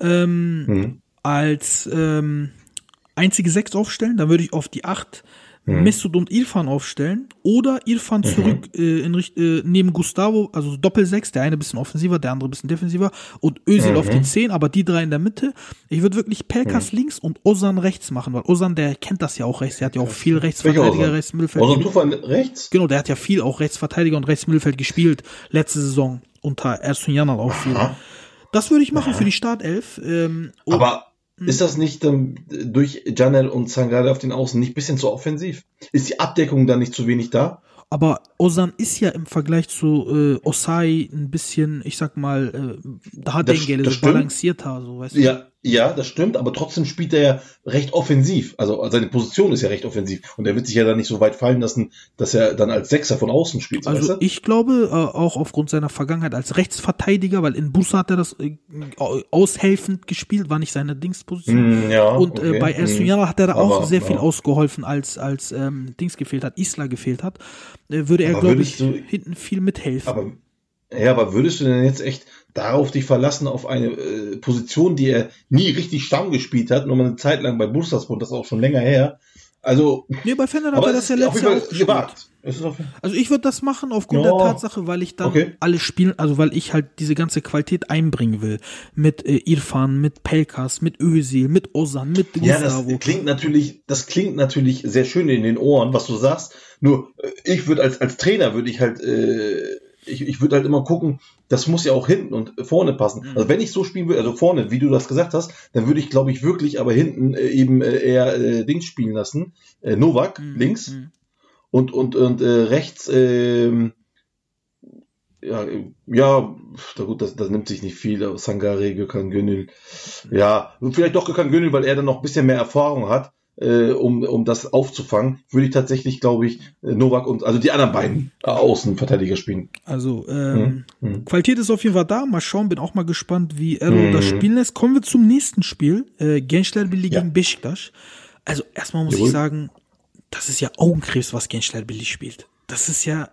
Speaker 4: ähm,
Speaker 5: Mhm.
Speaker 4: als ähm, einzige Sechs aufstellen, dann würde ich auf die Acht
Speaker 5: Mhm.
Speaker 4: Mesut und Irfan aufstellen oder Irfan zurück äh, in, äh, neben Gustavo, also Doppelsechs, der eine bisschen offensiver, der andere bisschen defensiver und Özil
Speaker 5: Mhm.
Speaker 4: auf die Zehn, aber die drei in der Mitte. Ich würde wirklich Pelkas links und Ozan rechts machen, weil Ozan, der kennt das ja auch rechts, der hat ja auch viel Rechtsverteidiger, Rechtsmittelfeld.
Speaker 5: Oder Tufan rechts?
Speaker 4: Genau, der hat ja viel auch Rechtsverteidiger und Rechtsmittelfeld gespielt letzte Saison unter Ersun Yanal auch viel. Das würde ich machen für die Startelf. Ähm,
Speaker 5: Aber. Ist das nicht ähm, durch Janel und Sangare auf den Außen nicht ein bisschen zu offensiv? Ist die Abdeckung dann nicht zu wenig da?
Speaker 4: aber Ozan ist ja im Vergleich zu äh, Osai ein bisschen, ich sag mal, äh, da hat
Speaker 5: Das-
Speaker 4: den
Speaker 5: stimmt.
Speaker 4: balancierter, so weißt du.
Speaker 5: Ja, ja, das stimmt, aber trotzdem spielt er ja recht offensiv. Also seine Position ist ja recht offensiv. Und er wird sich ja dann nicht so weit fallen lassen, dass er dann als Sechser von außen spielt. so,
Speaker 4: Also
Speaker 5: weißt du?
Speaker 4: ich glaube, äh, auch aufgrund seiner Vergangenheit als Rechtsverteidiger, weil in Bussa hat er das äh, au- aushelfend gespielt, war nicht seine Dingsposition.
Speaker 5: Mm, ja,
Speaker 4: Und äh,
Speaker 5: okay,
Speaker 4: bei
Speaker 5: mm.
Speaker 4: Ersun hat er da auch
Speaker 5: Aber,
Speaker 4: sehr viel
Speaker 5: ja.
Speaker 4: ausgeholfen, als als ähm, Dings gefehlt hat, Isla gefehlt hat. Äh, würde er, glaube ich,
Speaker 5: du-
Speaker 4: hinten viel mithelfen.
Speaker 5: Aber, ja, aber würdest du denn jetzt echt darauf dich verlassen, auf eine äh, Position, die er nie richtig Stamm gespielt hat, nur mal eine Zeit lang bei Bursaspor, das ist auch schon länger her. Also,
Speaker 4: nee, bei Fener hat er das ja letztes Jahr auch
Speaker 5: gewagt.
Speaker 4: Also ich würde das machen aufgrund
Speaker 5: Ja.
Speaker 4: der Tatsache, weil ich dann
Speaker 5: Okay.
Speaker 4: alle spielen, also weil ich halt diese ganze Qualität einbringen will. Mit äh, Irfan, mit Pelkas, mit Özil, mit Ozan, mit
Speaker 5: ja, das klingt natürlich, das klingt natürlich sehr schön in den Ohren, was du sagst. Nur, äh, ich würde als, als Trainer würde ich halt, äh, ich, ich würde halt immer gucken, das muss ja auch hinten und vorne passen.
Speaker 4: Mhm.
Speaker 5: Also wenn ich so spielen würde, also vorne, wie du das gesagt hast, dann würde ich, glaube ich, wirklich aber hinten äh, eben äh, eher äh, Dings spielen lassen. Äh, Novak
Speaker 4: Mhm,
Speaker 5: links
Speaker 4: mhm.
Speaker 5: und und und äh, rechts. ähm, ja, äh, ja, na gut, das, das nimmt sich nicht viel. aber Sangare, Gökhan Gönül. Ja, vielleicht doch Gökhan Gönül, weil er dann noch ein bisschen mehr Erfahrung hat, äh, um, um das aufzufangen, würde ich tatsächlich, glaube ich, äh, Novak und also die anderen beiden äh, Außenverteidiger spielen.
Speaker 4: Also ähm,
Speaker 5: Mhm.
Speaker 4: Qualität ist auf jeden Fall da. Mal schauen, bin auch mal gespannt, wie Erol
Speaker 5: Mhm.
Speaker 4: das spielen lässt. Kommen wir zum nächsten Spiel. Äh, Gençlerbirliğ
Speaker 5: Ja.
Speaker 4: gegen Beşiktaş. Also erstmal muss
Speaker 5: Jawohl.
Speaker 4: ich sagen, das ist ja Augenkrebs, was Gençlerbirliğ spielt. Das ist ja,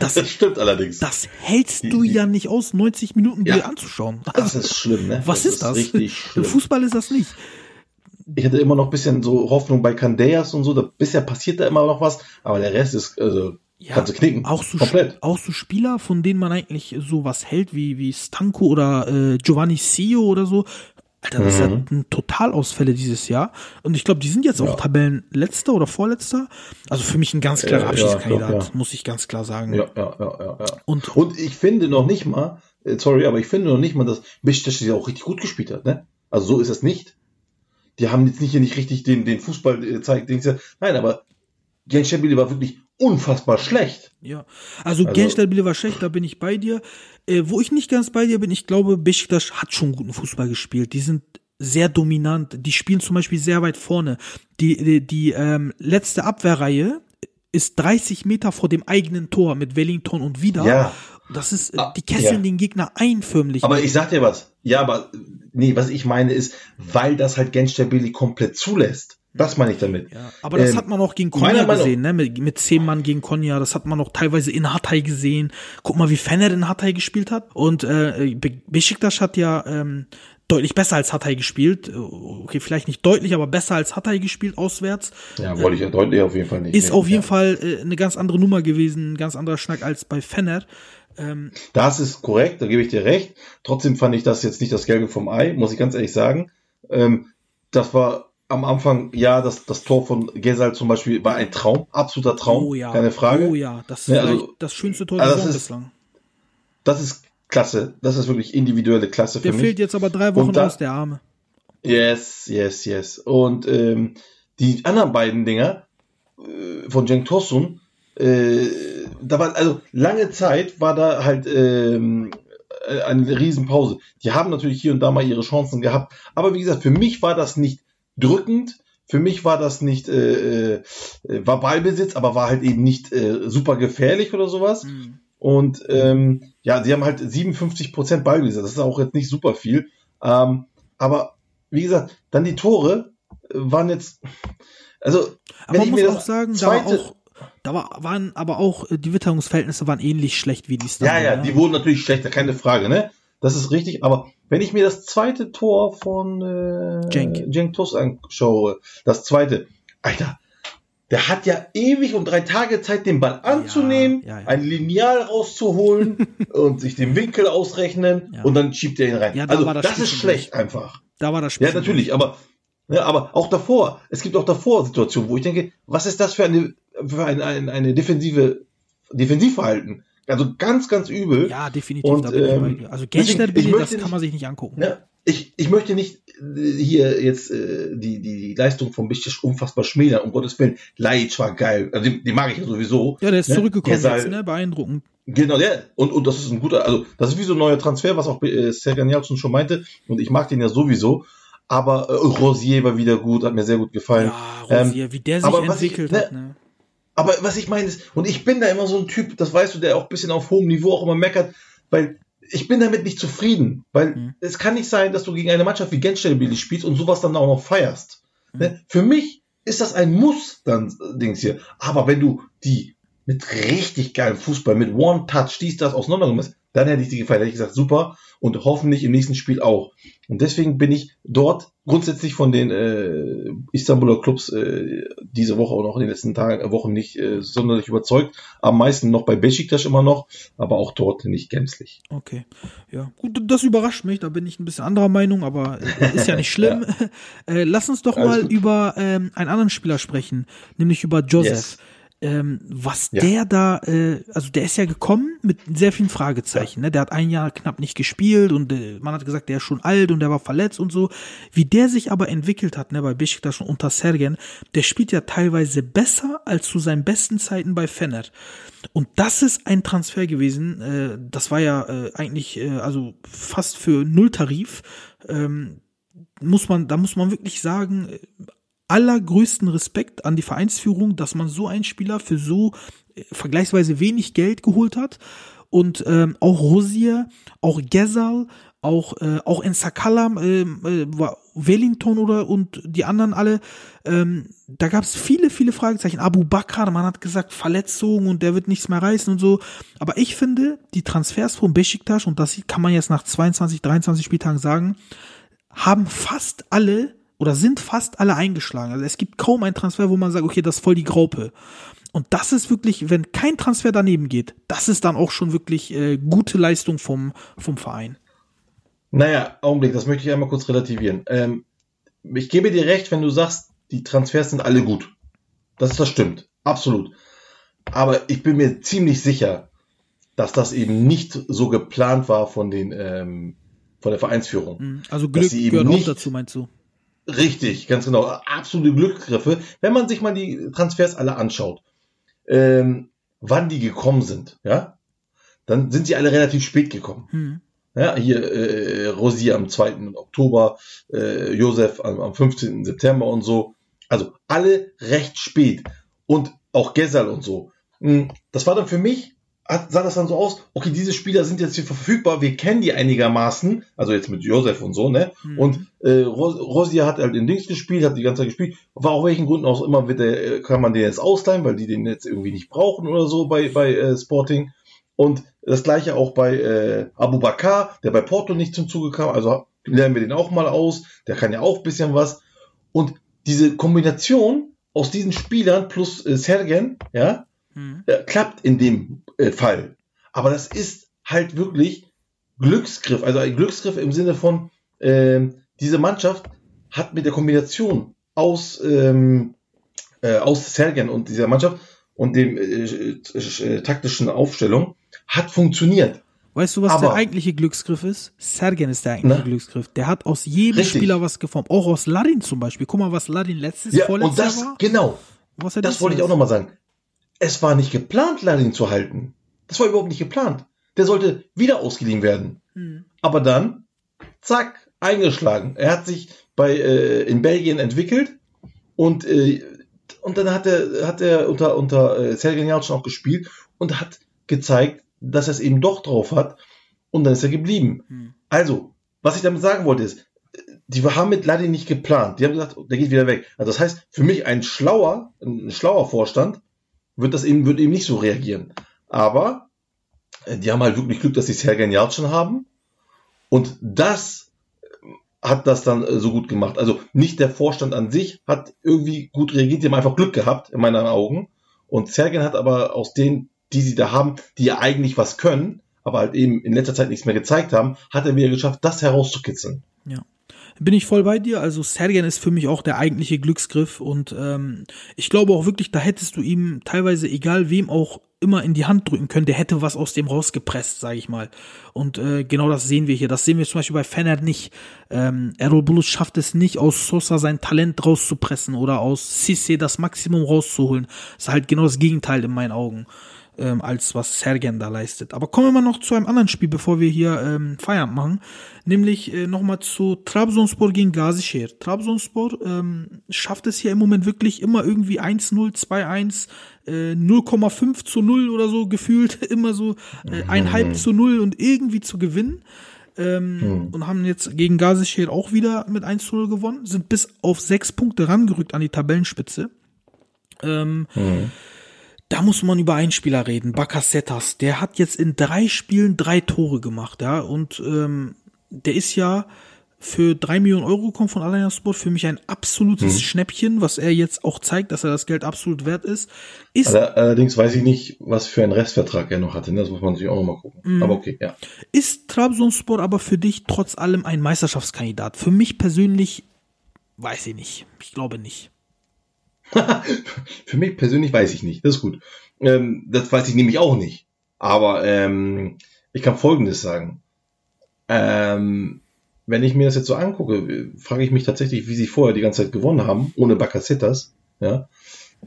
Speaker 4: das,
Speaker 5: Das stimmt allerdings.
Speaker 4: das hältst du ja nicht aus, 90 Minuten
Speaker 5: Ja.
Speaker 4: dir anzuschauen.
Speaker 5: Das ist schlimm, ne?
Speaker 4: Was ist das?
Speaker 5: Richtig
Speaker 4: Im
Speaker 5: schlimm.
Speaker 4: Fußball ist das nicht.
Speaker 5: Ich hatte immer noch ein bisschen so Hoffnung bei Candeas und so. Da, bisher passiert da immer noch was, aber der Rest ist, also,
Speaker 4: Ja,
Speaker 5: kannst du knicken.
Speaker 4: Auch so,
Speaker 5: Komplett.
Speaker 4: auch so Spieler, von denen man eigentlich sowas hält, wie, wie Stanko oder äh, Giovanni Sio oder so. Alter, das
Speaker 5: Mhm.
Speaker 4: ja ein Totalausfälle dieses Jahr. Und ich glaube, die sind jetzt auch Tabellenletzter oder Vorletzter. Also für mich ein ganz klarer
Speaker 5: Ja, ja,
Speaker 4: Abschiedskandidat,
Speaker 5: ja.
Speaker 4: muss ich ganz klar sagen.
Speaker 5: Ja, ja, ja, ja, ja.
Speaker 4: Und-
Speaker 5: Und, ich finde noch nicht mal, äh, sorry, aber ich finde noch nicht mal, dass Besiktas ja auch richtig gut gespielt hat, ne? Also so ist es nicht. Die haben jetzt nicht hier nicht richtig den, den Fußball äh, gezeigt. Nein, aber Gençlerbirliğ war wirklich unfassbar schlecht.
Speaker 4: Ja, also,
Speaker 5: Also-
Speaker 4: Gençlerbirliğ war schlecht, da bin ich bei dir. Äh, wo ich nicht ganz bei dir bin, ich glaube, Besiktas hat schon guten Fußball gespielt. Die sind sehr dominant. Die spielen zum Beispiel sehr weit vorne. Die, die, die ähm, letzte Abwehrreihe ist 30 Meter vor dem eigenen Tor mit Wellington und wieder.
Speaker 5: Ja.
Speaker 4: Das ist, äh,
Speaker 5: Ah,
Speaker 4: die kesseln
Speaker 5: ja.
Speaker 4: den Gegner einförmlich.
Speaker 5: Aber ich sag dir was. Ja, aber nee, was ich meine ist, weil das halt Gençlerbirliğ komplett zulässt. Das meine ich damit.
Speaker 4: Ja, aber das
Speaker 5: Ähm,
Speaker 4: hat man auch gegen Konya gesehen, ne? Mit, mit zehn Mann gegen Konya. Das hat man auch teilweise in Hatay gesehen. Guck mal, wie Fener in Hatay gespielt hat. Und äh, Be- Besiktas hat ja ähm, deutlich besser als Hatay gespielt. Okay, vielleicht nicht deutlich, aber besser als Hatay gespielt auswärts.
Speaker 5: Ja, wollte ich ja deutlich auf jeden Fall nicht.
Speaker 4: Ist
Speaker 5: Nee,
Speaker 4: auf jeden
Speaker 5: ja.
Speaker 4: Fall äh, eine ganz andere Nummer gewesen, ein ganz anderer Schnack als bei Fener. Ähm,
Speaker 5: Das ist korrekt, da gebe ich dir recht. Trotzdem fand ich das jetzt nicht das Gelbe vom Ei, muss ich ganz ehrlich sagen. Ähm, das war am Anfang, ja, das, das Tor von Gesal zum Beispiel war ein Traum, absoluter Traum,
Speaker 4: oh ja,
Speaker 5: keine Frage.
Speaker 4: Oh ja, das ist
Speaker 5: Ne,
Speaker 4: vielleicht
Speaker 5: also-
Speaker 4: das schönste Tor der
Speaker 5: also das ist-
Speaker 4: bislang.
Speaker 5: Das ist klasse, das ist wirklich individuelle Klasse
Speaker 4: Der
Speaker 5: für
Speaker 4: fehlt
Speaker 5: mich.
Speaker 4: jetzt aber drei Wochen
Speaker 5: da-
Speaker 4: aus der Arme.
Speaker 5: Yes, yes, yes. Und ähm, die anderen beiden Dinger äh, von Cenk Tosun, äh, da war also lange Zeit war da halt ähm, äh, eine Riesenpause. Die haben natürlich hier und da mal ihre Chancen gehabt, aber wie gesagt, für mich war das nicht drückend. Für mich war das nicht, äh, äh, war Ballbesitz, aber war halt eben nicht äh, super gefährlich oder sowas.
Speaker 4: Mhm.
Speaker 5: Und ähm, ja, sie haben halt 57% Ballbesitz. Das ist auch jetzt nicht super viel. Ähm, aber wie gesagt, dann die Tore. waren jetzt, also,
Speaker 4: Aber man
Speaker 5: ich mir
Speaker 4: auch
Speaker 5: das
Speaker 4: sagen, da,
Speaker 5: zweite-
Speaker 4: auch, da war, waren aber auch, äh, die Witterungsverhältnisse waren ähnlich schlecht wie die
Speaker 5: Ja,
Speaker 4: Standard.
Speaker 5: ja, die wurden natürlich schlechter, keine Frage, ne? Das ist richtig, aber wenn ich mir das zweite Tor von äh,
Speaker 4: Cenk.
Speaker 5: Cenk Tosun anschaue, das zweite, Alter, der hat ja ewig und drei Tage Zeit, den Ball anzunehmen,
Speaker 4: ja, ja.
Speaker 5: ein Lineal rauszuholen und sich den Winkel ausrechnen
Speaker 4: Ja.
Speaker 5: und dann schiebt er ihn rein.
Speaker 4: Ja, da
Speaker 5: also
Speaker 4: das
Speaker 5: das, ist schlecht einfach.
Speaker 4: Da war das Spiel.
Speaker 5: Ja, natürlich, aber, ja, aber auch davor, es gibt auch davor Situationen, wo ich denke, was ist das für eine, für ein, ein, eine defensive, Defensivverhalten? Also ganz, ganz übel.
Speaker 4: Ja, definitiv.
Speaker 5: Und, ähm.
Speaker 4: Also
Speaker 5: ich
Speaker 4: das kann man sich nicht angucken.
Speaker 5: Ja, ich, ich möchte nicht äh, hier jetzt äh, die, die, Leistung von Bistisch unfassbar schmälern, um Gottes Willen. Leic war geil, also den, den mag ich ja sowieso.
Speaker 4: Ja, der ist
Speaker 5: Ne?
Speaker 4: zurückgekommen
Speaker 5: Gesal-
Speaker 4: jetzt, ne? Beeindruckend.
Speaker 5: Genau, der. Und, und das ist ein guter, also das ist wie so ein neuer Transfer, was auch äh, Sergen Yalcin schon meinte. Und ich mag den ja sowieso. Aber äh, Rosier war wieder gut, hat mir sehr gut gefallen.
Speaker 4: Ja,
Speaker 5: Ähm,
Speaker 4: Rosier, wie der sich
Speaker 5: aber was ich-
Speaker 4: entwickelt
Speaker 5: ne,
Speaker 4: hat, ne?
Speaker 5: Aber was ich meine ist, und ich bin da immer so ein Typ, das weißt du, der auch ein bisschen auf hohem Niveau auch immer meckert, weil ich bin damit nicht zufrieden. Weil
Speaker 4: Mhm.
Speaker 5: es kann nicht sein, dass du gegen eine Mannschaft wie Genstelbilly spielst und sowas dann auch noch feierst.
Speaker 4: Mhm.
Speaker 5: Ne? Für mich ist das ein Muss, dann äh, Dings hier. Aber wenn du die mit richtig geilem Fußball, mit One-Touch, dies, das auseinandergenommen dann hätte ich die gefeiert. Hätte ich gesagt, super. Und hoffentlich im nächsten Spiel auch. Und deswegen bin ich dort grundsätzlich von den äh, Istanbuler Clubs äh, diese Woche und auch in den letzten Tagen, äh, Wochen nicht äh, sonderlich überzeugt. Am meisten noch bei Besiktas immer noch, aber auch dort nicht gänzlich.
Speaker 4: Okay. Ja, gut, das überrascht mich, da bin ich ein bisschen anderer Meinung, aber äh, ist ja nicht schlimm. äh, lass uns doch
Speaker 5: Alles
Speaker 4: mal
Speaker 5: gut.
Speaker 4: über ähm, einen anderen Spieler sprechen, nämlich über Joseph.
Speaker 5: Yes.
Speaker 4: Ähm, was
Speaker 5: Ja.
Speaker 4: der da, äh, also der ist ja gekommen mit sehr vielen Fragezeichen. Ne? Der hat ein Jahr knapp nicht gespielt und äh, man hat gesagt, der ist schon alt und der war verletzt und so. Wie der sich aber entwickelt hat, ne, bei Besiktas und unter Sergen, der spielt ja teilweise besser als zu seinen besten Zeiten bei Fener. Und das ist ein Transfer gewesen. Äh, das war ja äh, eigentlich äh, also fast für Nulltarif. Ähm, muss man, da muss man wirklich sagen, äh, allergrößten Respekt an die Vereinsführung, dass man so einen Spieler für so äh, vergleichsweise wenig Geld geholt hat. Und ähm, auch Rosier, auch Gezal, auch, äh, auch Ensakalam, ähm, äh, war Wellington oder und die anderen alle, ähm, da gab es viele, viele Fragezeichen. Abu Bakr, man hat gesagt Verletzung und der wird nichts mehr reißen und so. Aber ich finde, die Transfers von Besiktas, und das kann man jetzt nach 22, 23 Spieltagen sagen, haben fast alle oder sind fast alle eingeschlagen. Also es gibt kaum einen Transfer, wo man sagt, okay, das ist voll die Graupe. Und das ist wirklich, wenn kein Transfer daneben geht, das ist dann auch schon wirklich äh, gute Leistung vom, vom Verein.
Speaker 5: Naja, Augenblick, das möchte ich einmal kurz relativieren. Ähm, ich gebe dir recht, wenn du sagst, die Transfers sind alle gut. Das, das stimmt. Absolut. Aber ich bin mir ziemlich sicher, dass das eben nicht so geplant war von den, ähm, von der Vereinsführung.
Speaker 4: Mhm. Also
Speaker 5: Dass
Speaker 4: Glück
Speaker 5: sie eben
Speaker 4: gehört
Speaker 5: nicht-
Speaker 4: auch dazu, meinst du?
Speaker 5: Richtig, ganz genau. Absolute Glücksgriffe. Wenn man sich mal die Transfers alle anschaut, ähm, wann die gekommen sind, ja, dann sind sie alle relativ spät gekommen.
Speaker 4: Hm.
Speaker 5: Ja, hier äh, Rosier am 2. Oktober, äh, Josef am, am 15. September und so. Also alle recht spät. Und auch Gesal und so. Mm, Das war dann für mich, hat, sah das dann so aus, okay, diese Spieler sind jetzt hier verfügbar, wir kennen die einigermaßen, also jetzt mit Josef und so, ne?
Speaker 4: Mhm.
Speaker 5: Und äh, Ros Rosier hat halt in Dings gespielt, hat die ganze Zeit gespielt, war auch welchen Gründen auch immer, wird der, äh, kann man den jetzt ausleihen, weil die den jetzt irgendwie nicht brauchen oder so bei, bei äh, Sporting. Und das gleiche auch bei äh, Abu Bakar, der bei Porto nicht zum Zuge kam. Also lernen wir den auch mal aus. Der kann ja auch ein bisschen was. Und diese Kombination aus diesen Spielern plus äh, Sergen, ja,
Speaker 4: Hm.
Speaker 5: äh, klappt in dem äh, Fall. Aber das ist halt wirklich Glücksgriff. Also ein Glücksgriff im Sinne von, ähm, diese Mannschaft hat mit der Kombination aus, ähm, äh, aus Sergen und dieser Mannschaft und dem äh, äh, äh, taktischen Aufstellung hat funktioniert.
Speaker 4: Weißt du, was
Speaker 5: Aber-
Speaker 4: der eigentliche Glücksgriff ist? Sergen ist der eigentliche
Speaker 5: Na?
Speaker 4: Glücksgriff. Der hat aus jedem
Speaker 5: Richtig.
Speaker 4: Spieler was geformt. Auch aus Larin zum Beispiel. Guck mal, was Larin letztes,
Speaker 5: Ja,
Speaker 4: vorletztes
Speaker 5: und das,
Speaker 4: war.
Speaker 5: genau, das wollte ich auch nochmal sagen. Es war nicht geplant, Ladin zu halten. Das war überhaupt nicht geplant. Der sollte wieder ausgeliehen werden.
Speaker 4: Hm.
Speaker 5: Aber dann, zack, eingeschlagen. Er hat sich bei, äh, in Belgien entwickelt und, äh, und dann hat er, hat er unter, unter äh, Yalcin auch gespielt und hat gezeigt, dass er es eben doch drauf hat und dann ist er geblieben.
Speaker 4: Hm.
Speaker 5: Also, was ich damit sagen wollte ist, die haben mit Ladin nicht geplant. Die haben gesagt, der geht wieder weg. Also das heißt, für mich ein schlauer, ein schlauer Vorstand wird das eben, wird eben nicht so reagieren. Aber äh, die haben halt wirklich Glück, dass sie Sergen Yalcin haben. Und das hat das dann äh, so gut gemacht. Also nicht der Vorstand an sich hat irgendwie gut reagiert, die haben einfach Glück gehabt, in meinen Augen. Und Sergen hat aber aus denen, die sie da haben, die ja eigentlich was können, aber halt eben in letzter Zeit nichts mehr gezeigt haben, hat er wieder geschafft, das herauszukitzeln.
Speaker 4: Ja. Bin ich voll bei dir. Also Sergen ist für mich auch der eigentliche Glücksgriff und ähm, ich glaube auch wirklich, da hättest du ihm teilweise, egal wem auch immer in die Hand drücken können, der hätte was aus dem rausgepresst, sage ich mal. Und äh, genau das sehen wir hier. Das sehen wir zum Beispiel bei Fenner nicht. Ähm, Errol Bulus schafft es nicht, aus Sosa sein Talent rauszupressen oder aus Sisse das Maximum rauszuholen. Das ist halt genau das Gegenteil in meinen Augen ähm, als was Sergen da leistet. Aber kommen wir mal noch zu einem anderen Spiel, bevor wir hier ähm, Feierabend machen, nämlich äh, nochmal zu Trabzonspor gegen Gazişehir. Trabzonspor ähm, schafft es hier im Moment wirklich immer irgendwie 1-0, 2-1, äh, 0,5 zu 0 oder so gefühlt, immer so äh, ein halb zu 0 und irgendwie zu gewinnen. Ähm, hm. Und haben jetzt gegen Gazişehir auch wieder mit 1 0 gewonnen, sind bis auf sechs Punkte rangerückt an die Tabellenspitze. Ähm, hm. Da muss man über einen Spieler reden, Bakasetas. Der hat jetzt in drei Spielen drei Tore gemacht, ja. Und ähm, der ist ja für drei Millionen Euro gekommen von Allianz Sport. Für mich ein absolutes mhm. Schnäppchen, was er jetzt auch zeigt, dass er das Geld absolut wert ist. ist
Speaker 5: Allerdings weiß ich nicht, was für einen Restvertrag er noch hatte. Ne? Das muss man natürlich auch nochmal gucken. Mhm. Aber okay, ja.
Speaker 4: Ist Trabzonspor aber für dich trotz allem ein Meisterschaftskandidat? Für mich persönlich weiß ich nicht. Ich glaube nicht.
Speaker 5: Für mich persönlich weiß ich nicht. Das ist gut. Ähm, das weiß ich nämlich auch nicht. Aber ähm, ich kann Folgendes sagen. Ähm, wenn ich mir das jetzt so angucke, frage ich mich tatsächlich, wie sie vorher die ganze Zeit gewonnen haben, ohne Bakasetas. Ja,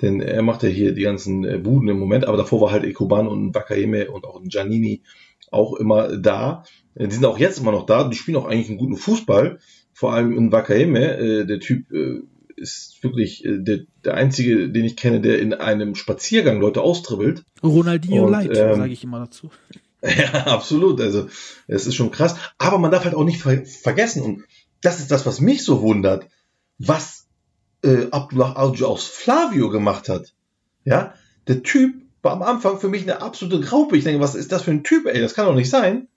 Speaker 5: denn er macht ja hier die ganzen äh, Buden im Moment, aber davor war halt Ekuban und Bakayeme und auch Giannini auch immer da. Die sind auch jetzt immer noch da, die spielen auch eigentlich einen guten Fußball. Vor allem in Wakayeme, äh, der Typ äh, ist wirklich äh, der, der einzige, den ich kenne, der in einem Spaziergang Leute austribbelt.
Speaker 4: Ronaldinho und, Light, ähm, sage ich immer dazu.
Speaker 5: Ja, absolut. Also es ist schon krass. Aber man darf halt auch nicht ver vergessen, und das ist das, was mich so wundert, was äh, Abdullah Audio aus Flavio gemacht hat. Ja, der Typ war am Anfang für mich eine absolute Graupe. Ich denke, was ist das für ein Typ, ey? Das kann doch nicht sein.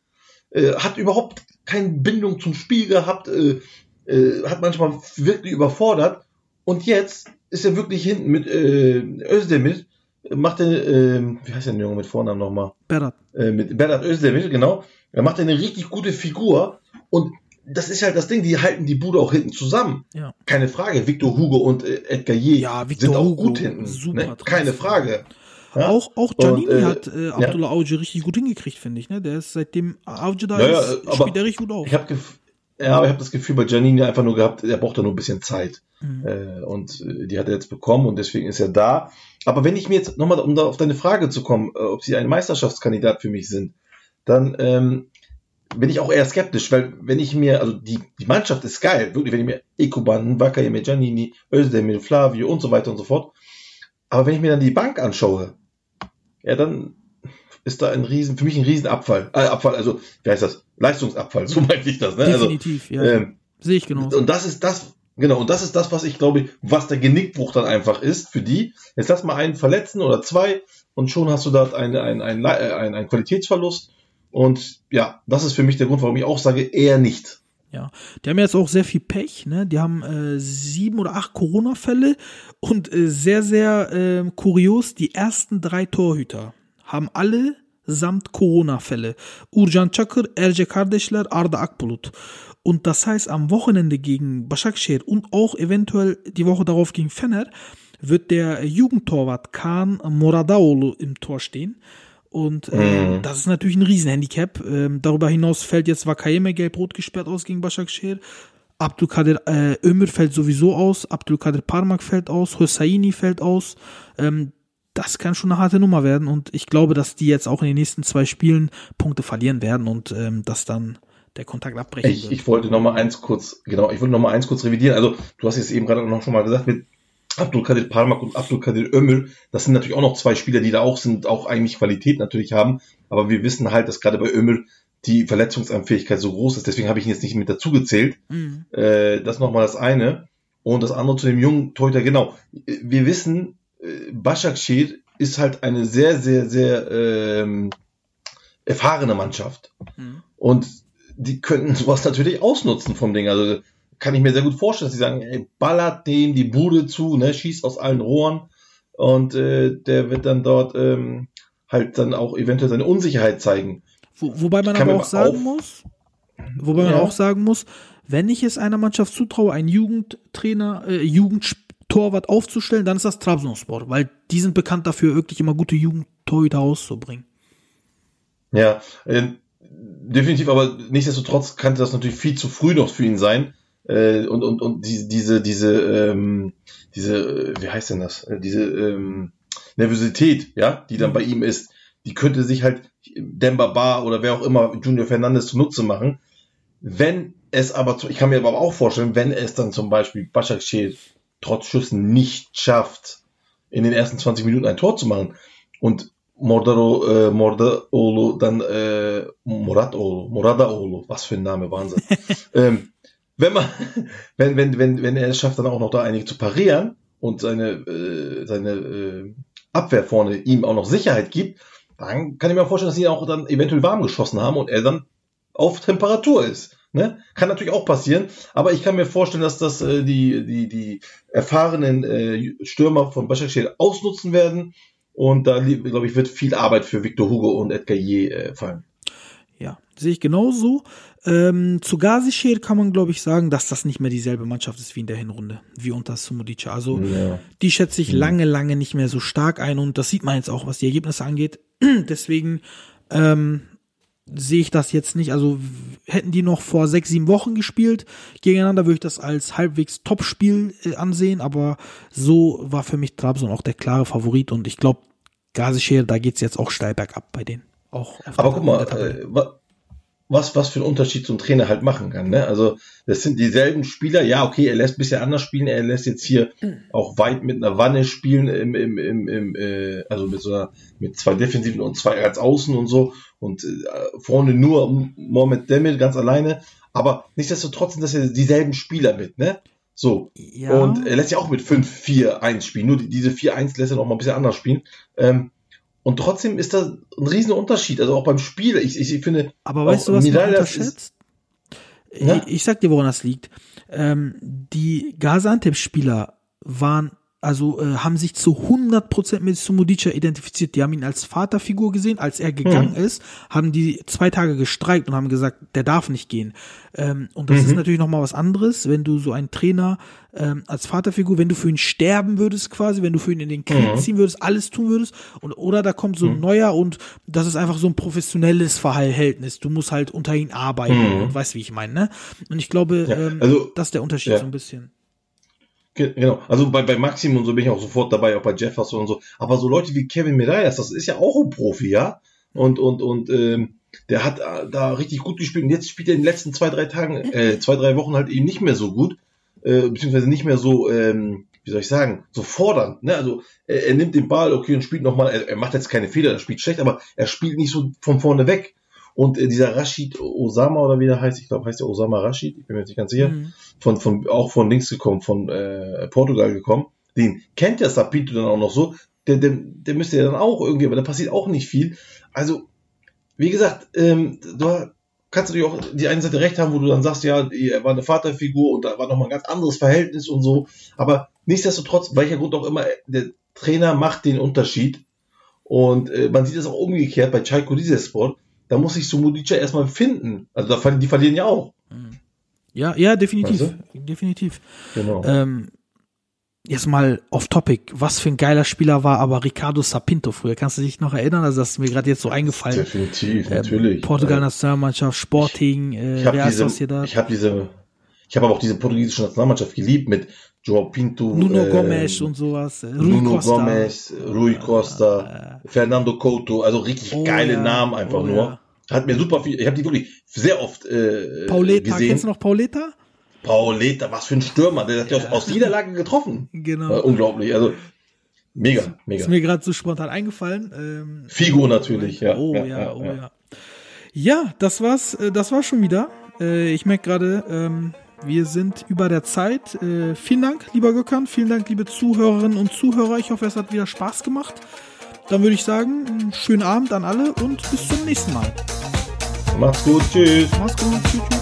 Speaker 5: Äh, hat überhaupt keine Bindung zum Spiel gehabt, äh, äh, hat manchmal wirklich überfordert. Und jetzt ist er wirklich hinten mit äh, Özdemir, macht er, äh, wie heißt der Junge mit Vornamen nochmal?
Speaker 4: Berat.
Speaker 5: Äh, mit Berat Özdemir, genau. Er macht eine richtig gute Figur und das ist halt das Ding, die halten die Bude auch hinten zusammen.
Speaker 4: Ja.
Speaker 5: Keine Frage. Victor Hugo und äh, Edgar Je
Speaker 4: ja, sind auch Hugo,
Speaker 5: gut hinten. Super ne? Keine Frage.
Speaker 4: Ja? Auch, auch Giannini und, äh, hat äh, Abdullah ja. Auge richtig gut hingekriegt, finde ich. Ne? Der ist seitdem Auge da
Speaker 5: ja,
Speaker 4: ist, spielt er richtig gut auf.
Speaker 5: Ich habe ja, aber ich habe das Gefühl bei Giannini einfach nur gehabt, er braucht da nur ein bisschen Zeit. Mhm. Äh, und äh, die hat er jetzt bekommen und deswegen ist er da. Aber wenn ich mir jetzt nochmal, um da auf deine Frage zu kommen, äh, ob sie ein Meisterschaftskandidat für mich sind, dann ähm, bin ich auch eher skeptisch, weil wenn ich mir, also die, die Mannschaft ist geil, wirklich, wenn ich mir Ekuban, Vakayeme, Giannini, Özdemir, Flavio und so weiter und so fort. Aber wenn ich mir dann die Bank anschaue, ja, dann ist da ein Riesen, für mich ein Riesenabfall. Äh, Abfall, also, wie heißt das? Leistungsabfall, so meinte ich das. Ne?
Speaker 4: Also, Definitiv, also, ja. Ähm, Sehe ich genau.
Speaker 5: Und das ist das, genau, und das ist das, was ich glaube, was der Genickbruch dann einfach ist für die. Jetzt lass mal einen verletzen oder zwei und schon hast du dort einen, einen, einen, einen, einen Qualitätsverlust. Und ja, das ist für mich der Grund, warum ich auch sage, eher nicht.
Speaker 4: Ja, die haben jetzt auch sehr viel Pech, ne? Die haben äh, sieben oder acht Corona-Fälle und äh, sehr, sehr äh, kurios, die ersten drei Torhüter haben alle samt Corona-Fälle. Urjan Çakır, Erce Kardeşler, Arda Akbulut. Und das heißt, am Wochenende gegen Başakşehir und auch eventuell die Woche darauf gegen Fener wird der Jugendtorwart Kaan Moradaoğlu im Tor stehen. Und äh, mhm. das ist natürlich ein Riesenhandicap. Ähm, darüber hinaus fällt jetzt Vakayeme gelb-rot gesperrt aus gegen Başakşehir. Abdulkadir äh, Ömür fällt sowieso aus, Abdulkadir Parmak fällt aus, Hosseini fällt aus. Ähm, das kann schon eine harte Nummer werden und ich glaube, dass die jetzt auch in den nächsten zwei Spielen Punkte verlieren werden und ähm, dass dann der Kontakt abbrechen
Speaker 5: ich, wird. Ich wollte noch mal eins kurz, genau, ich wollte noch mal eins kurz revidieren. Also du hast jetzt eben gerade noch schon mal gesagt mit Abdulkadir Parmak und Abdulkadir Ömül, das sind natürlich auch noch zwei Spieler, die da auch sind, auch eigentlich Qualität natürlich haben, aber wir wissen halt, dass gerade bei Ömül die Verletzungsanfähigkeit so groß ist. Deswegen habe ich ihn jetzt nicht mit dazu gezählt.
Speaker 4: Mhm.
Speaker 5: Äh, das nochmal das eine. Und das andere zu dem jungen Torhüter, genau. Wir wissen, äh, Başakşehir ist halt eine sehr, sehr, sehr ähm, erfahrene Mannschaft.
Speaker 4: Mhm.
Speaker 5: Und die könnten sowas natürlich ausnutzen vom Ding. Also kann ich mir sehr gut vorstellen, dass sie sagen, ey, ballert dem die Bude zu, ne, schießt aus allen Rohren und äh, der wird dann dort ähm, halt dann auch eventuell seine Unsicherheit zeigen.
Speaker 4: Wo, wobei man aber auch sagen
Speaker 5: auf-
Speaker 4: muss, wobei man
Speaker 5: Ja.
Speaker 4: auch sagen muss, wenn ich es einer Mannschaft zutraue, einen Jugendtrainer, äh, Jugendtorwart aufzustellen, dann ist das Trabzonspor, weil die sind bekannt dafür, wirklich immer gute Jugendtorhüter rauszubringen.
Speaker 5: Ja, äh, definitiv, aber nichtsdestotrotz könnte das natürlich viel zu früh noch für ihn sein. Äh, und und, und diese, diese, diese, ähm, diese, äh, wie heißt denn das? Äh, Diese ähm, Nervosität, ja, die dann bei ihm ist, die könnte sich halt Demba Bar oder wer auch immer Junior Fernandes zunutze machen. Wenn es aber, ich kann mir aber auch vorstellen, wenn es dann zum Beispiel Başakşehir trotz Schüssen nicht schafft, in den ersten 20 Minuten ein Tor zu machen und Mordaro, äh, Mordaoğlu, dann äh, Moratoğlu, Moradaoğlu, was für ein Name, Wahnsinn. ähm, wenn man, wenn, wenn, wenn, wenn er es schafft, dann auch noch da einige zu parieren und seine, äh, seine äh, Abwehr vorne ihm auch noch Sicherheit gibt, dann kann ich mir vorstellen, dass sie ihn auch dann eventuell warm geschossen haben und er dann auf Temperatur ist. Ne? Kann natürlich auch passieren, aber ich kann mir vorstellen, dass das äh, die, die, die erfahrenen äh, Stürmer von Başakşehir ausnutzen werden und da, glaube ich, wird viel Arbeit für Victor Hugo und Edgar Je äh, fallen.
Speaker 4: Ja, sehe ich genauso. Ähm, zu Gazişehir kann man, glaube ich, sagen, dass das nicht mehr dieselbe Mannschaft ist wie in der Hinrunde, wie unter Sumudica. Also
Speaker 5: Ja.
Speaker 4: die schätze ich lange, lange nicht mehr so stark ein und das sieht man jetzt auch, was die Ergebnisse angeht. Deswegen ähm, sehe ich das jetzt nicht. Also hätten die noch vor sechs, sieben Wochen gespielt gegeneinander, würde ich das als halbwegs Top-Spiel äh, ansehen, aber so war für mich Trabzon auch der klare Favorit und ich glaube, Gazişehir, da geht's jetzt auch steil bergab bei denen. Auch auf
Speaker 5: Aber guck mal, äh, wa- was, was für einen Unterschied so ein Trainer halt machen kann. Ne? Also das sind dieselben Spieler. Ja, okay, er lässt ein bisschen anders spielen. Er lässt jetzt hier auch weit mit einer Wanne spielen, im, im, im, im, äh, also mit so einer, mit zwei Defensiven und zwei als Außen und so. Und äh, vorne nur Mohamed Demir ganz alleine. Aber nichtsdestotrotz sind das ja dieselben Spieler mit, ne? So.
Speaker 4: Ja.
Speaker 5: Und er lässt ja auch mit 5-4-1 spielen. Nur die, diese 4-1 lässt er noch mal ein bisschen anders spielen. Ähm, und trotzdem ist das ein riesen Unterschied. Also auch beim Spiel. Ich, ich, ich finde.
Speaker 4: Aber weißt du, was
Speaker 5: Mirallas
Speaker 4: unterschätzt?
Speaker 5: Ja?
Speaker 4: Ich, ich sag dir, woran das liegt. Ähm, die Gaziantep-Spieler waren, also äh, haben sich zu 100% mit Sumudica identifiziert. Die haben ihn als Vaterfigur gesehen. Als er gegangen ist, haben die zwei Tage gestreikt und haben gesagt, der darf nicht gehen. Ähm, und das ist natürlich nochmal was anderes, wenn du so einen Trainer ähm, als Vaterfigur, wenn du für ihn sterben würdest quasi, wenn du für ihn in den Krieg ziehen würdest, alles tun würdest. Und, oder da kommt so ein neuer und das ist einfach so ein professionelles Verhältnis. Du musst halt unter ihn arbeiten und weißt, wie ich meine. Ne? Und ich glaube,
Speaker 5: Ja,
Speaker 4: ähm,
Speaker 5: also-
Speaker 4: das ist der Unterschied
Speaker 5: ja.
Speaker 4: so ein bisschen.
Speaker 5: Ge- Genau, also bei, bei Maxim und so bin ich auch sofort dabei, auch bei Jefferson und so. Aber so Leute wie Kevin Medeiros, das ist ja auch ein Profi, ja. Und, und, und ähm, der hat äh, da richtig gut gespielt. Und jetzt spielt er in den letzten zwei, drei Tagen, äh, zwei, drei Wochen halt eben nicht mehr so gut, äh, beziehungsweise nicht mehr so, ähm, wie soll ich sagen, so fordernd. Ne? Also er, er nimmt den Ball, okay, und spielt nochmal, er, er macht jetzt keine Fehler, er spielt schlecht, aber er spielt nicht so von vorne weg. Und äh, dieser Rashid Osama oder wie der heißt, ich glaube, heißt der Osama Rashid, ich bin mir jetzt nicht ganz sicher,
Speaker 4: Mhm.
Speaker 5: Von, von, auch von links gekommen, von äh, Portugal gekommen. Den kennt ja Sapito dann auch noch so. Der, der, der müsste ja dann auch irgendwie, aber da passiert auch nicht viel. Also, wie gesagt, ähm, du kannst natürlich auch die eine Seite recht haben, wo du dann sagst, ja, er war eine Vaterfigur und da war nochmal ein ganz anderes Verhältnis und so. Aber nichtsdestotrotz, welcher Grund auch immer, der Trainer macht den Unterschied. Und äh, man sieht es auch umgekehrt bei Chaiko Rizespor. Da muss sich Sumudica erstmal finden. Also da, die verlieren ja auch.
Speaker 4: Ja, ja, definitiv.
Speaker 5: Weißt
Speaker 4: Definitiv.
Speaker 5: Genau.
Speaker 4: Ähm, jetzt mal off topic. Was für ein geiler Spieler war aber Ricardo Sapinto früher. Kannst du dich noch erinnern? Also das ist mir gerade jetzt so eingefallen.
Speaker 5: Definitiv,
Speaker 4: Ähm,
Speaker 5: natürlich.
Speaker 4: Portugal
Speaker 5: Äh,
Speaker 4: Nationalmannschaft, Sporting, äh,
Speaker 5: ich habe
Speaker 4: Real
Speaker 5: diese,
Speaker 4: Sociedad.
Speaker 5: ich habe diese, ich habe aber auch diese portugiesische Nationalmannschaft geliebt mit Joao Pinto,
Speaker 4: Nuno
Speaker 5: ähm,
Speaker 4: Gomes und sowas. Äh, Rui
Speaker 5: Nuno
Speaker 4: Costa.
Speaker 5: Gomez, Rui Costa, Fernando Couto, also richtig
Speaker 4: Oh
Speaker 5: geile
Speaker 4: ja,
Speaker 5: Namen einfach
Speaker 4: oh
Speaker 5: nur.
Speaker 4: ja.
Speaker 5: Hat mir super viel, ich habe die wirklich sehr oft äh,
Speaker 4: Pauleta,
Speaker 5: gesehen.
Speaker 4: kennst du noch Pauleta?
Speaker 5: Pauleta, was für ein Stürmer, der hat ja aus, aus jeder Lage getroffen.
Speaker 4: Genau.
Speaker 5: Äh, unglaublich, also mega, mega.
Speaker 4: Ist mir gerade so spontan eingefallen. Ähm,
Speaker 5: Figo natürlich, ja.
Speaker 4: Oh ja,
Speaker 5: ja,
Speaker 4: oh
Speaker 5: ja.
Speaker 4: ja. Ja, das war's, äh, das war schon wieder. Äh, ich merke gerade, ähm, wir sind über der Zeit. Äh, vielen Dank, lieber Gökhan. Vielen Dank, liebe Zuhörerinnen und Zuhörer. Ich hoffe, es hat wieder Spaß gemacht. Dann würde ich sagen, einen schönen Abend an alle und bis zum nächsten Mal.
Speaker 5: Macht's gut, tschüss.
Speaker 4: Mach's gut. Tschüss. tschüss.